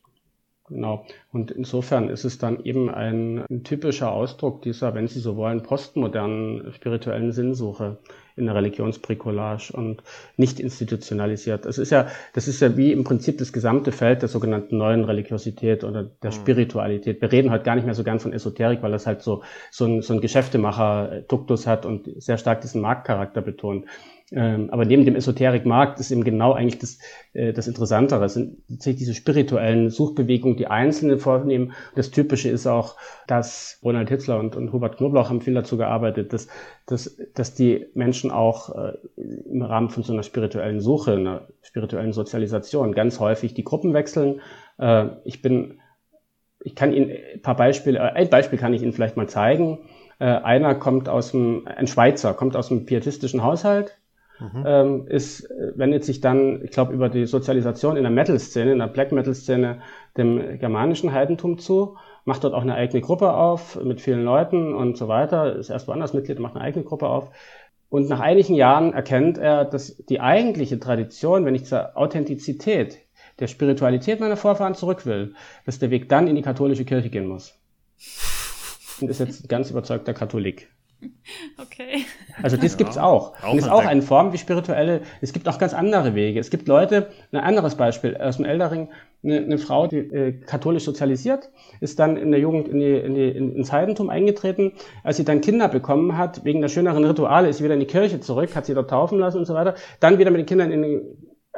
Genau. Und insofern ist es dann eben ein, ein, typischer Ausdruck dieser, wenn Sie so wollen, postmodernen spirituellen Sinnsuche in der Religionsbricolage und nicht institutionalisiert. Das ist ja, das ist ja wie im Prinzip das gesamte Feld der sogenannten neuen Religiosität oder der mhm. Spiritualität. Wir reden heute gar nicht mehr so gern von Esoterik, weil das halt so, so ein, so ein Geschäftemacher-Duktus hat und sehr stark diesen Marktcharakter betont. Ähm, aber neben dem Esoterikmarkt ist eben genau eigentlich das, äh, das Interessantere. Es sind diese spirituellen Suchbewegungen, die Einzelne vornehmen. Das Typische ist auch, dass Ronald Hitzler und, und Hubert Knoblauch haben viel dazu gearbeitet, dass, dass, dass die Menschen auch äh, im Rahmen von so einer spirituellen Suche, einer spirituellen Sozialisation ganz häufig die Gruppen wechseln Äh, ich bin, ich kann Ihnen ein paar Beispiele, äh, ein Beispiel kann ich Ihnen vielleicht mal zeigen. Äh, einer kommt aus dem, ein Schweizer, kommt aus einem pietistischen Haushalt, mhm. ähm, ist, wendet sich dann, ich glaube, über die Sozialisation in der Metal-Szene, in der Black Metal-Szene dem germanischen Heidentum zu, macht dort auch eine eigene Gruppe auf mit vielen Leuten und so weiter, ist erst woanders Mitglied, macht eine eigene Gruppe auf. Und nach einigen Jahren erkennt er, dass die eigentliche Tradition, wenn ich zur Authentizität der Spiritualität meiner Vorfahren zurück will, dass der Weg dann in die katholische Kirche gehen muss. Und ist jetzt ganz überzeugter Katholik. Okay. Also das ja, gibt's auch. auch und ist auch eine Form wie spirituelle. Es gibt auch ganz andere Wege. Es gibt Leute, ein anderes Beispiel aus dem Eldering, eine, eine Frau, die äh, katholisch sozialisiert, ist dann in der Jugend in die, in die, in, ins Heidentum eingetreten. Als sie dann Kinder bekommen hat, wegen der schöneren Rituale, ist sie wieder in die Kirche zurück, hat sie dort taufen lassen und so weiter. Dann wieder mit den Kindern in die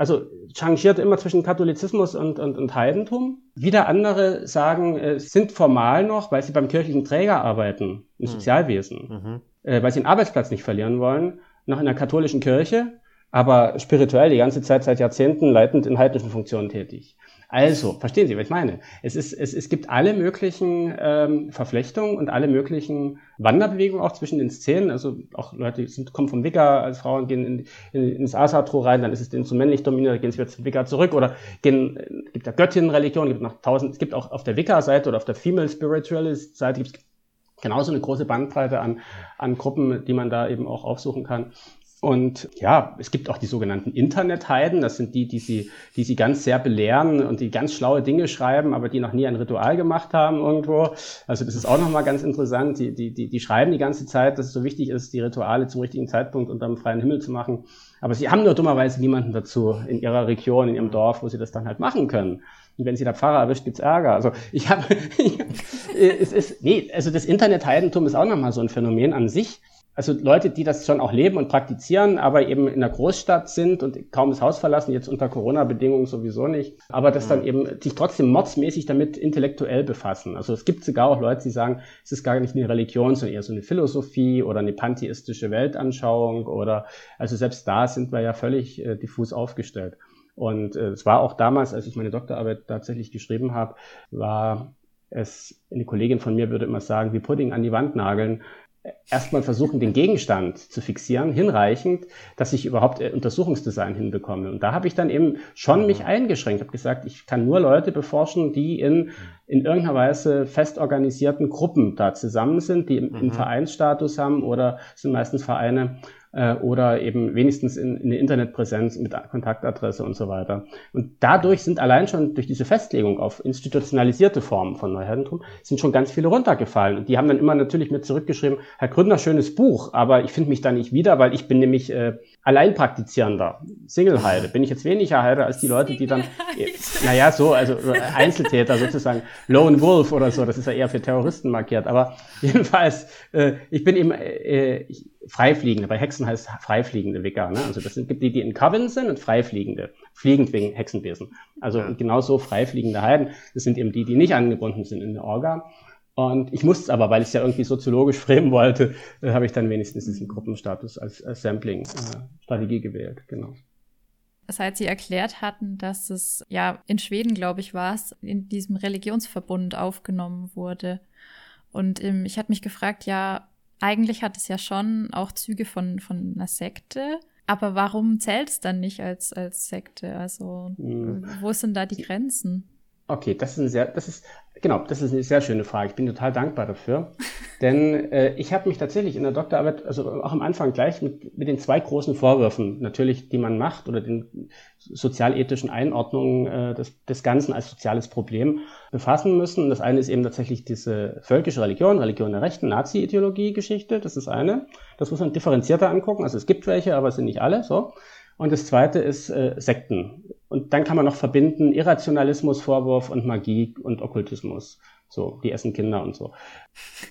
also changiert immer zwischen Katholizismus und, und, und Heidentum. Wieder andere sagen, äh, sind formal noch, weil sie beim kirchlichen Träger arbeiten, im mhm. Sozialwesen, mhm. Äh, weil sie den Arbeitsplatz nicht verlieren wollen, noch in der katholischen Kirche, aber spirituell die ganze Zeit seit Jahrzehnten leitend in heidnischen Funktionen tätig. Also, verstehen Sie, was ich meine? Es, ist, es, es gibt alle möglichen ähm, Verflechtungen und alle möglichen Wanderbewegungen auch zwischen den Szenen. Also auch Leute sind, kommen vom Wicca als Frauen, gehen in, in, ins Asatro rein, dann ist es zu männlich dominiert, gehen sie wieder zum Wicca zurück oder gehen, es gibt ja Göttinnenreligion, gibt noch tausend, es gibt auch auf der Wicca-Seite oder auf der Female Spiritualist-Seite gibt es genauso eine große Bandbreite an, an Gruppen, die man da eben auch aufsuchen kann. Und ja, es gibt auch die sogenannten Internetheiden. Das sind die, die sie, die sie ganz sehr belehren und die ganz schlaue Dinge schreiben, aber die noch nie ein Ritual gemacht haben irgendwo. Also das ist auch nochmal ganz interessant. Die, die, die, die schreiben die ganze Zeit, dass es so wichtig ist, die Rituale zum richtigen Zeitpunkt unter dem freien Himmel zu machen. Aber sie haben nur dummerweise niemanden dazu in ihrer Region, in ihrem Dorf, wo sie das dann halt machen können. Und wenn sie der Pfarrer erwischt, gibt's Ärger. Also ich habe, es ist, nee, also das Internetheidentum ist auch nochmal so ein Phänomen an sich also Leute, die das schon auch leben und praktizieren, aber eben in der Großstadt sind und kaum das Haus verlassen, jetzt unter Corona-Bedingungen sowieso nicht, aber das dann eben sich trotzdem mordsmäßig damit intellektuell befassen. Also es gibt sogar auch Leute, die sagen, es ist gar nicht eine Religion, sondern eher so eine Philosophie oder eine pantheistische Weltanschauung oder, also selbst da sind wir ja völlig äh, diffus aufgestellt. Und äh, es war auch damals, als ich meine Doktorarbeit tatsächlich geschrieben habe, war es, eine Kollegin von mir würde immer sagen, wie Pudding an die Wand nageln erstmal versuchen, den Gegenstand zu fixieren, hinreichend, dass ich überhaupt äh, Untersuchungsdesign hinbekomme. Und da habe ich dann eben schon mich eingeschränkt, habe gesagt, ich kann nur Leute beforschen, die in, in irgendeiner Weise fest organisierten Gruppen da zusammen sind, die im, mhm. Vereinsstatus haben oder sind meistens Vereine, äh, oder eben wenigstens in, in eine Internetpräsenz mit Kontaktadresse und so weiter. Und dadurch sind allein schon durch diese Festlegung auf institutionalisierte Formen von Neuheldentum sind schon ganz viele runtergefallen. Und die haben dann immer natürlich mir zurückgeschrieben, Herr Gründer, schönes Buch, aber ich finde mich da nicht wieder, weil ich bin nämlich äh, allein praktizierender, Singleheide. Bin ich jetzt weniger Heide als die Leute, die dann, äh, naja, so, also Einzeltäter sozusagen, Lone Wolf oder so, das ist ja eher für Terroristen markiert. Aber jedenfalls, äh, ich bin eben äh, ich, Freifliegende. Bei Hexen heißt freifliegende Wicca. Ne? Also das sind, gibt die, die in Coven sind und Freifliegende. Fliegend wegen Hexenbesen. Also ja. genauso freifliegende Heiden. Das sind eben die, die nicht angebunden sind in der Orga. Und ich musste es aber, weil ich es ja irgendwie soziologisch framen wollte, äh, habe ich dann wenigstens diesen Gruppenstatus als, als Sampling-Strategie äh, gewählt. Genau. Seit Sie erklärt hatten, dass es ja in Schweden, glaube ich, war es, in diesem Religionsverbund aufgenommen wurde. Und ähm, ich hatte mich gefragt, ja, eigentlich hat es ja schon auch Züge von, von einer Sekte. Aber warum zählt es dann nicht als, als Sekte? Also, hm. wo sind da die Grenzen? Okay, das ist ein sehr, das ist, genau, das ist eine sehr schöne Frage. Ich bin total dankbar dafür. Denn äh, ich habe mich tatsächlich in der Doktorarbeit, also auch am Anfang gleich mit, mit den zwei großen Vorwürfen, natürlich, die man macht, oder den sozialethischen Einordnungen äh, des, des Ganzen als soziales Problem befassen müssen. Das eine ist eben tatsächlich diese völkische Religion, Religion der Rechten, Nazi-Ideologie-Geschichte. Das ist eine. Das muss man differenzierter angucken. Also es gibt welche, aber es sind nicht alle. So. Und das zweite ist äh, Sekten. Und dann kann man noch verbinden Irrationalismus, Vorwurf und Magie und Okkultismus. So, die essen Kinder und so.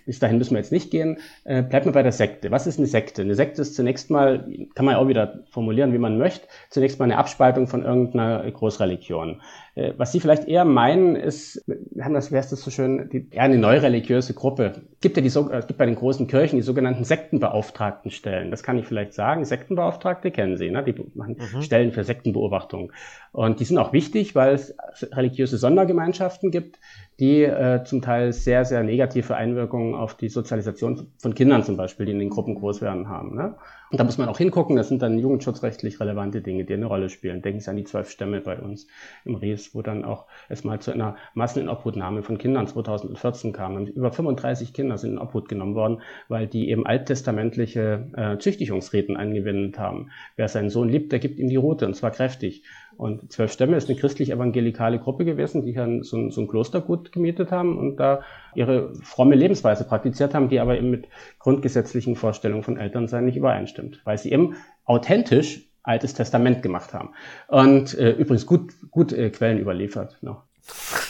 Bis dahin müssen wir jetzt nicht gehen. Äh, bleibt mal bei der Sekte. Was ist eine Sekte? Eine Sekte ist zunächst mal, kann man ja auch wieder formulieren, wie man möchte, zunächst mal eine Abspaltung von irgendeiner Großreligion. Äh, was Sie vielleicht eher meinen, ist, wir haben das, wie heißt das so schön, die, eher eine neureligiöse Gruppe gibt ja die, es gibt bei den großen Kirchen die sogenannten Sektenbeauftragtenstellen. Das kann ich vielleicht sagen. Sektenbeauftragte kennen Sie, ne? Die machen mhm. Stellen für Sektenbeobachtung. Und die sind auch wichtig, weil es religiöse Sondergemeinschaften gibt, die äh, zum Teil sehr, sehr negative Einwirkungen auf die Sozialisation von Kindern zum Beispiel, die in den Gruppen groß werden haben. Ne? Und da muss man auch hingucken, das sind dann jugendschutzrechtlich relevante Dinge, die eine Rolle spielen. Denken Sie an die zwölf Stämme bei uns im Ries, wo dann auch es mal zu einer Massenobhutnahme von Kindern 2014 kam. Und über 35 Kinder sind in Obhut genommen worden, weil die eben alttestamentliche äh, Züchtigungsreden angewendet haben. Wer seinen Sohn liebt, der gibt ihm die Rote, und zwar kräftig. Und Zwölf Stämme ist eine christlich-evangelikale Gruppe gewesen, die hier so ein, so ein Klostergut gemietet haben und da ihre fromme Lebensweise praktiziert haben, die aber eben mit grundgesetzlichen Vorstellungen von Elternsein nicht übereinstimmt, weil sie eben authentisch Altes Testament gemacht haben. Und äh, übrigens gut, gut äh, Quellen überliefert noch.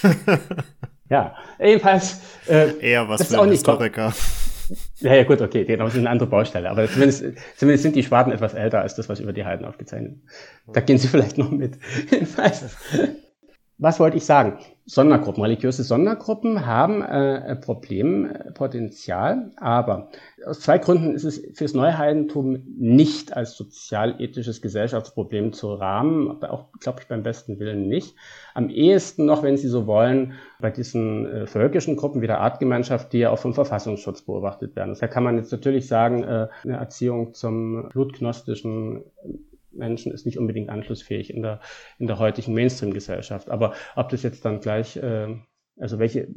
ja, jedenfalls. Äh, Eher was für einen Historiker. Ja, ja, gut, okay, das ist eine andere Baustelle. Aber zumindest, zumindest sind die Schwaden etwas älter als das, was über die Heiden aufgezeichnet Da gehen sie vielleicht noch mit. was wollte ich sagen? Sondergruppen, religiöse Sondergruppen haben äh, Problempotenzial, aber aus zwei Gründen ist es fürs Neuheidentum nicht als sozialethisches Gesellschaftsproblem zu rahmen, aber auch, glaube ich, beim besten Willen nicht. Am ehesten noch, wenn Sie so wollen, bei diesen äh, völkischen Gruppen wie der Artgemeinschaft, die ja auch vom Verfassungsschutz beobachtet werden. Da kann man jetzt natürlich sagen, äh, eine Erziehung zum blutgnostischen Menschen ist nicht unbedingt anschlussfähig in der, in der heutigen Mainstream-Gesellschaft. Aber ob das jetzt dann gleich, äh, also welche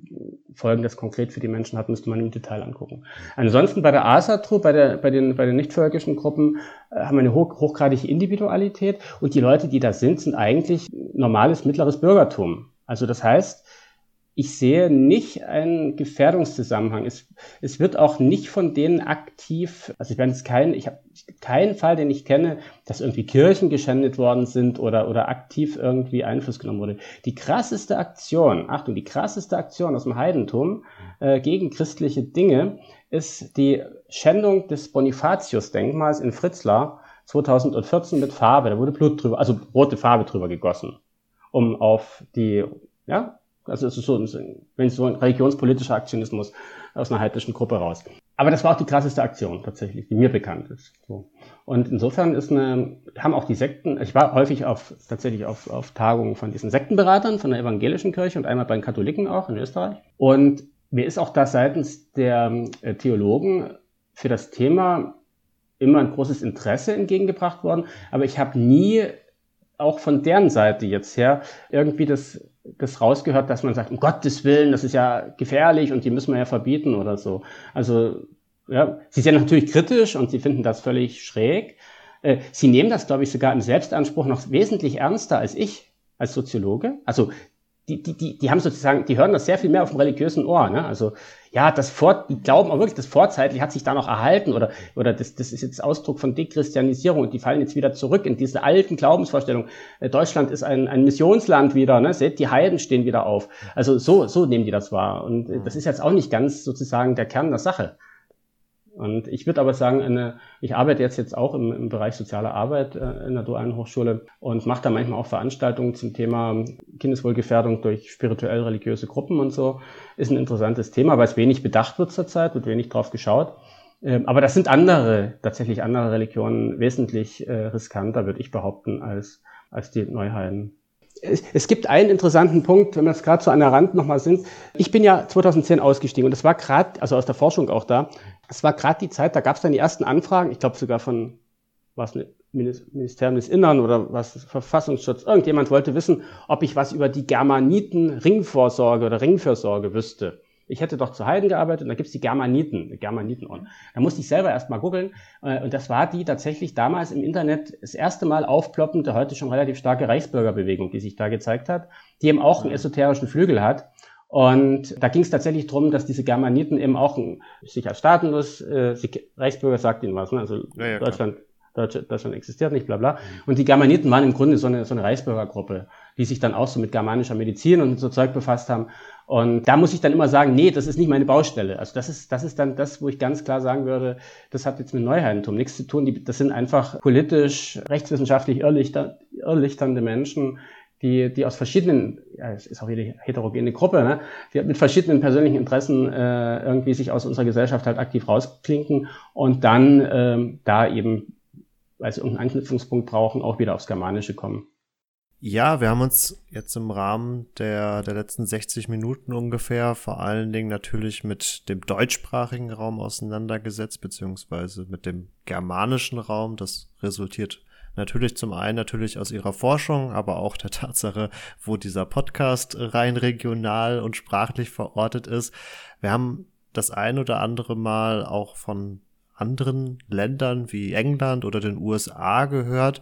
Folgen das konkret für die Menschen hat, müsste man im Detail angucken. Ansonsten bei der ASATRU, bei, der, bei den, bei den nichtvölkischen Gruppen, äh, haben wir eine hoch, hochgradige Individualität und die Leute, die da sind, sind eigentlich normales mittleres Bürgertum. Also das heißt, ich sehe nicht einen Gefährdungszusammenhang. Es, es wird auch nicht von denen aktiv, also ich meine, es kein, ich habe keinen Fall, den ich kenne, dass irgendwie Kirchen geschändet worden sind oder, oder aktiv irgendwie Einfluss genommen wurde. Die krasseste Aktion, Achtung, die krasseste Aktion aus dem Heidentum äh, gegen christliche Dinge ist die Schändung des Bonifatius-Denkmals in Fritzlar 2014 mit Farbe. Da wurde Blut drüber, also rote Farbe drüber gegossen, um auf die, ja, also es ist so, wenn so ein religionspolitischer Aktionismus aus einer heidnischen Gruppe raus. Aber das war auch die krasseste Aktion tatsächlich, die mir bekannt ist. So. Und insofern ist eine, haben auch die Sekten, ich war häufig auf, tatsächlich auf, auf Tagungen von diesen Sektenberatern von der evangelischen Kirche und einmal bei den Katholiken auch in Österreich. Und mir ist auch da seitens der äh, Theologen für das Thema immer ein großes Interesse entgegengebracht worden. Aber ich habe nie auch von deren Seite jetzt her irgendwie das das rausgehört, dass man sagt, um Gottes Willen, das ist ja gefährlich und die müssen wir ja verbieten oder so. Also, ja, sie sind natürlich kritisch und sie finden das völlig schräg. Äh, sie nehmen das, glaube ich, sogar im Selbstanspruch noch wesentlich ernster als ich als Soziologe. Also die, die, die, die haben sozusagen, die hören das sehr viel mehr auf dem religiösen Ohr. Ne? Also ja, das vor, die glauben auch wirklich, das Vorzeitlich hat sich da noch erhalten oder, oder das, das ist jetzt Ausdruck von Dechristianisierung und die fallen jetzt wieder zurück in diese alten Glaubensvorstellungen. Äh, Deutschland ist ein, ein Missionsland wieder, ne? Seht, die Heiden stehen wieder auf. Also so, so nehmen die das wahr. Und äh, das ist jetzt auch nicht ganz sozusagen der Kern der Sache. Und ich würde aber sagen, eine, ich arbeite jetzt, jetzt auch im, im Bereich soziale Arbeit äh, in der Dualen Hochschule und mache da manchmal auch Veranstaltungen zum Thema Kindeswohlgefährdung durch spirituell-religiöse Gruppen und so. Ist ein interessantes Thema, weil es wenig bedacht wird zurzeit, wird wenig drauf geschaut. Ähm, aber das sind andere, tatsächlich andere Religionen wesentlich äh, riskanter, würde ich behaupten, als, als die Neuheiden es gibt einen interessanten Punkt, wenn wir jetzt gerade so an der Rand nochmal sind. Ich bin ja 2010 ausgestiegen und das war gerade, also aus der Forschung auch da, es war gerade die Zeit, da gab es dann die ersten Anfragen, ich glaube sogar von was Ministerium des Innern oder was Verfassungsschutz, irgendjemand wollte wissen, ob ich was über die Germaniten Ringvorsorge oder Ringfürsorge wüsste. Ich hätte doch zu Heiden gearbeitet und da gibt's die Germaniten, die Germaniten on. Da musste ich selber erst mal googeln äh, und das war die tatsächlich damals im Internet das erste Mal aufploppende, heute schon relativ starke Reichsbürgerbewegung, die sich da gezeigt hat, die eben auch einen esoterischen Flügel hat. Und da ging es tatsächlich darum, dass diese Germaniten eben auch sich als staatenlos, äh, Reichsbürger sagt ihnen was, ne? also ja, ja, Deutschland, Deutschland, Deutschland existiert nicht, bla bla. Und die Germaniten waren im Grunde so eine, so eine Reichsbürgergruppe, die sich dann auch so mit germanischer Medizin und so Zeug befasst haben. Und da muss ich dann immer sagen, nee, das ist nicht meine Baustelle. Also das ist, das ist dann das, wo ich ganz klar sagen würde, das hat jetzt mit Neuheidentum nichts zu tun. Die, das sind einfach politisch, rechtswissenschaftlich irrlichter, irrlichternde Menschen, die, die aus verschiedenen, ja, es ist auch wieder heterogene Gruppe, ne, die mit verschiedenen persönlichen Interessen äh, irgendwie sich aus unserer Gesellschaft halt aktiv rausklinken und dann ähm, da eben, weil sie irgendeinen Anknüpfungspunkt brauchen, auch wieder aufs Germanische kommen. Ja, wir haben uns jetzt im Rahmen der, der letzten 60 Minuten ungefähr vor allen Dingen natürlich mit dem deutschsprachigen Raum auseinandergesetzt, beziehungsweise mit dem germanischen Raum. Das resultiert natürlich zum einen natürlich aus ihrer Forschung, aber auch der Tatsache, wo dieser Podcast rein regional und sprachlich verortet ist. Wir haben das ein oder andere Mal auch von anderen Ländern wie England oder den USA gehört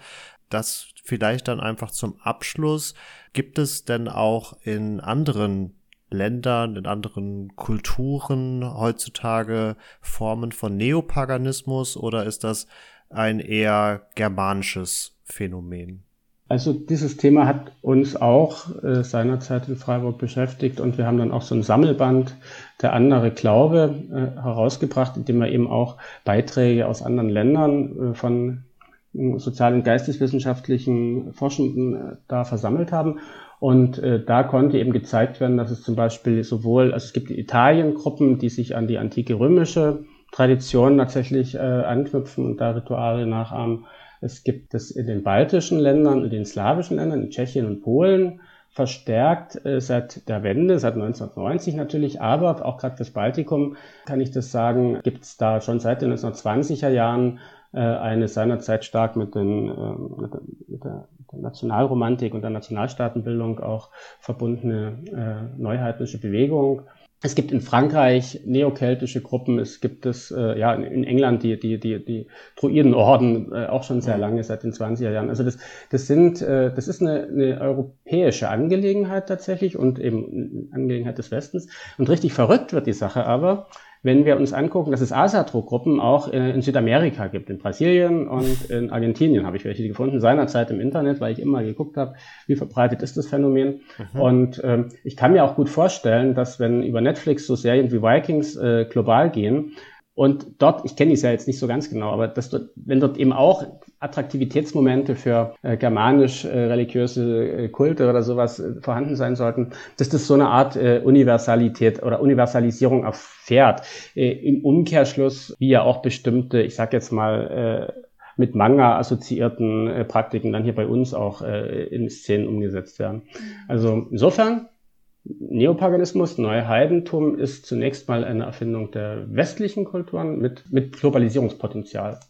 das vielleicht dann einfach zum Abschluss. Gibt es denn auch in anderen Ländern, in anderen Kulturen heutzutage Formen von Neopaganismus oder ist das ein eher germanisches Phänomen? Also dieses Thema hat uns auch äh, seinerzeit in Freiburg beschäftigt und wir haben dann auch so ein Sammelband der andere Glaube äh, herausgebracht, in dem wir eben auch Beiträge aus anderen Ländern äh, von sozial- und geisteswissenschaftlichen Forschenden äh, da versammelt haben. Und äh, da konnte eben gezeigt werden, dass es zum Beispiel sowohl, also es gibt in Italien Gruppen, die sich an die antike römische Tradition tatsächlich äh, anknüpfen und da Rituale nachahmen. Es gibt es in den baltischen Ländern, in den slawischen Ländern, in Tschechien und Polen verstärkt äh, seit der Wende, seit 1990 natürlich, aber auch gerade das Baltikum, kann ich das sagen, gibt es da schon seit den 1920er Jahren äh, eine seinerzeit stark mit, den, ähm, mit, der, mit der Nationalromantik und der Nationalstaatenbildung auch verbundene äh, neuheitliche Bewegung. Es gibt in Frankreich neokeltische Gruppen, es gibt es äh, ja in England die die die die Druidenorden äh, auch schon sehr lange seit den 20er Jahren. Also das das sind äh, das ist eine, eine europäische Angelegenheit tatsächlich und eben eine Angelegenheit des Westens und richtig verrückt wird die Sache aber, wenn wir uns angucken, dass es Asatro-Gruppen auch äh, in Südamerika gibt, in Brasilien und in Argentinien habe ich welche gefunden, seinerzeit im Internet, weil ich immer geguckt habe, wie verbreitet ist das Phänomen. Mhm. Und ähm, ich kann mir auch gut vorstellen, dass wenn über Netflix so Serien wie Vikings äh, global gehen, und dort, ich kenne die ja jetzt nicht so ganz genau, aber dass dort, wenn dort eben auch Attraktivitätsmomente für äh, germanisch-religiöse äh, Kulte oder sowas äh, vorhanden sein sollten, dass das so eine Art äh, Universalität oder Universalisierung erfährt. Äh, Im Umkehrschluss, wie ja auch bestimmte, ich sag jetzt mal, äh, mit Manga assoziierten äh, Praktiken dann hier bei uns auch äh, in Szenen umgesetzt werden. Also insofern Neopaganismus, Neuheidentum ist zunächst mal eine Erfindung der westlichen Kulturen mit, mit Globalisierungspotenzial.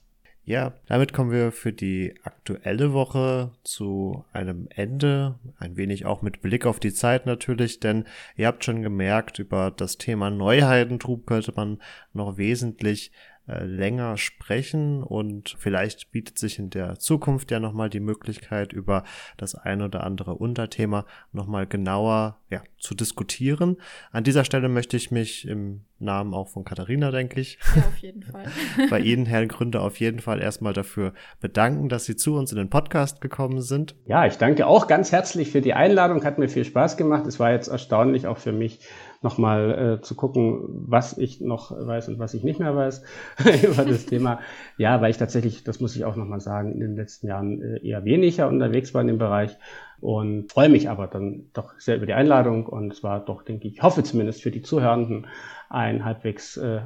Ja, damit kommen wir für die aktuelle Woche zu einem Ende. Ein wenig auch mit Blick auf die Zeit natürlich, denn ihr habt schon gemerkt, über das Thema Neuheidentum könnte man noch wesentlich äh, länger sprechen und vielleicht bietet sich in der Zukunft ja nochmal die Möglichkeit, über das ein oder andere Unterthema nochmal genauer ja, zu diskutieren. An dieser Stelle möchte ich mich im Namen auch von Katharina, denke ich, ja, auf jeden Fall. bei Ihnen, Herrn Gründer, auf jeden Fall erstmal dafür bedanken, dass Sie zu uns in den Podcast gekommen sind. Ja, ich danke auch ganz herzlich für die Einladung, hat mir viel Spaß gemacht. Es war jetzt erstaunlich auch für mich, nochmal äh, zu gucken, was ich noch weiß und was ich nicht mehr weiß über das Thema. Ja, weil ich tatsächlich, das muss ich auch nochmal sagen, in den letzten Jahren äh, eher weniger unterwegs war in dem Bereich und freue mich aber dann doch sehr über die Einladung und es war doch, denke ich, hoffe zumindest für die Zuhörenden ein halbwegs äh,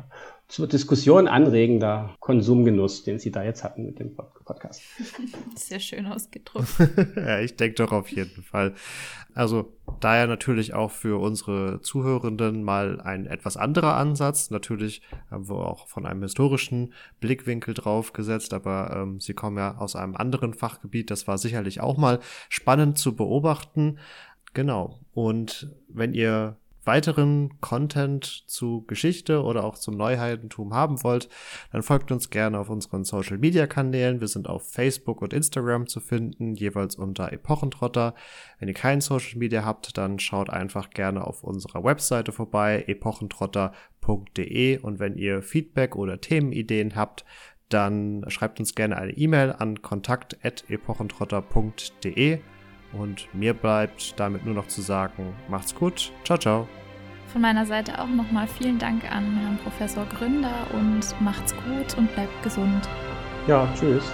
zur Diskussion anregender Konsumgenuss, den Sie da jetzt hatten mit dem Podcast. Sehr schön ausgedrückt. ja, ich denke doch auf jeden Fall. Also daher natürlich auch für unsere Zuhörenden mal ein etwas anderer Ansatz. Natürlich haben wir auch von einem historischen Blickwinkel drauf gesetzt, aber ähm, Sie kommen ja aus einem anderen Fachgebiet. Das war sicherlich auch mal spannend zu beobachten. Genau. Und wenn ihr weiteren Content zu Geschichte oder auch zum Neuheitentum haben wollt, dann folgt uns gerne auf unseren Social Media Kanälen. Wir sind auf Facebook und Instagram zu finden, jeweils unter Epochentrotter. Wenn ihr kein Social Media habt, dann schaut einfach gerne auf unserer Webseite vorbei, epochentrotter.de und wenn ihr Feedback oder Themenideen habt, dann schreibt uns gerne eine E-Mail an kontakt.epochentrotter.de und mir bleibt damit nur noch zu sagen, macht's gut. Ciao, ciao. Von meiner Seite auch nochmal vielen Dank an Herrn Professor Gründer und macht's gut und bleibt gesund. Ja, tschüss.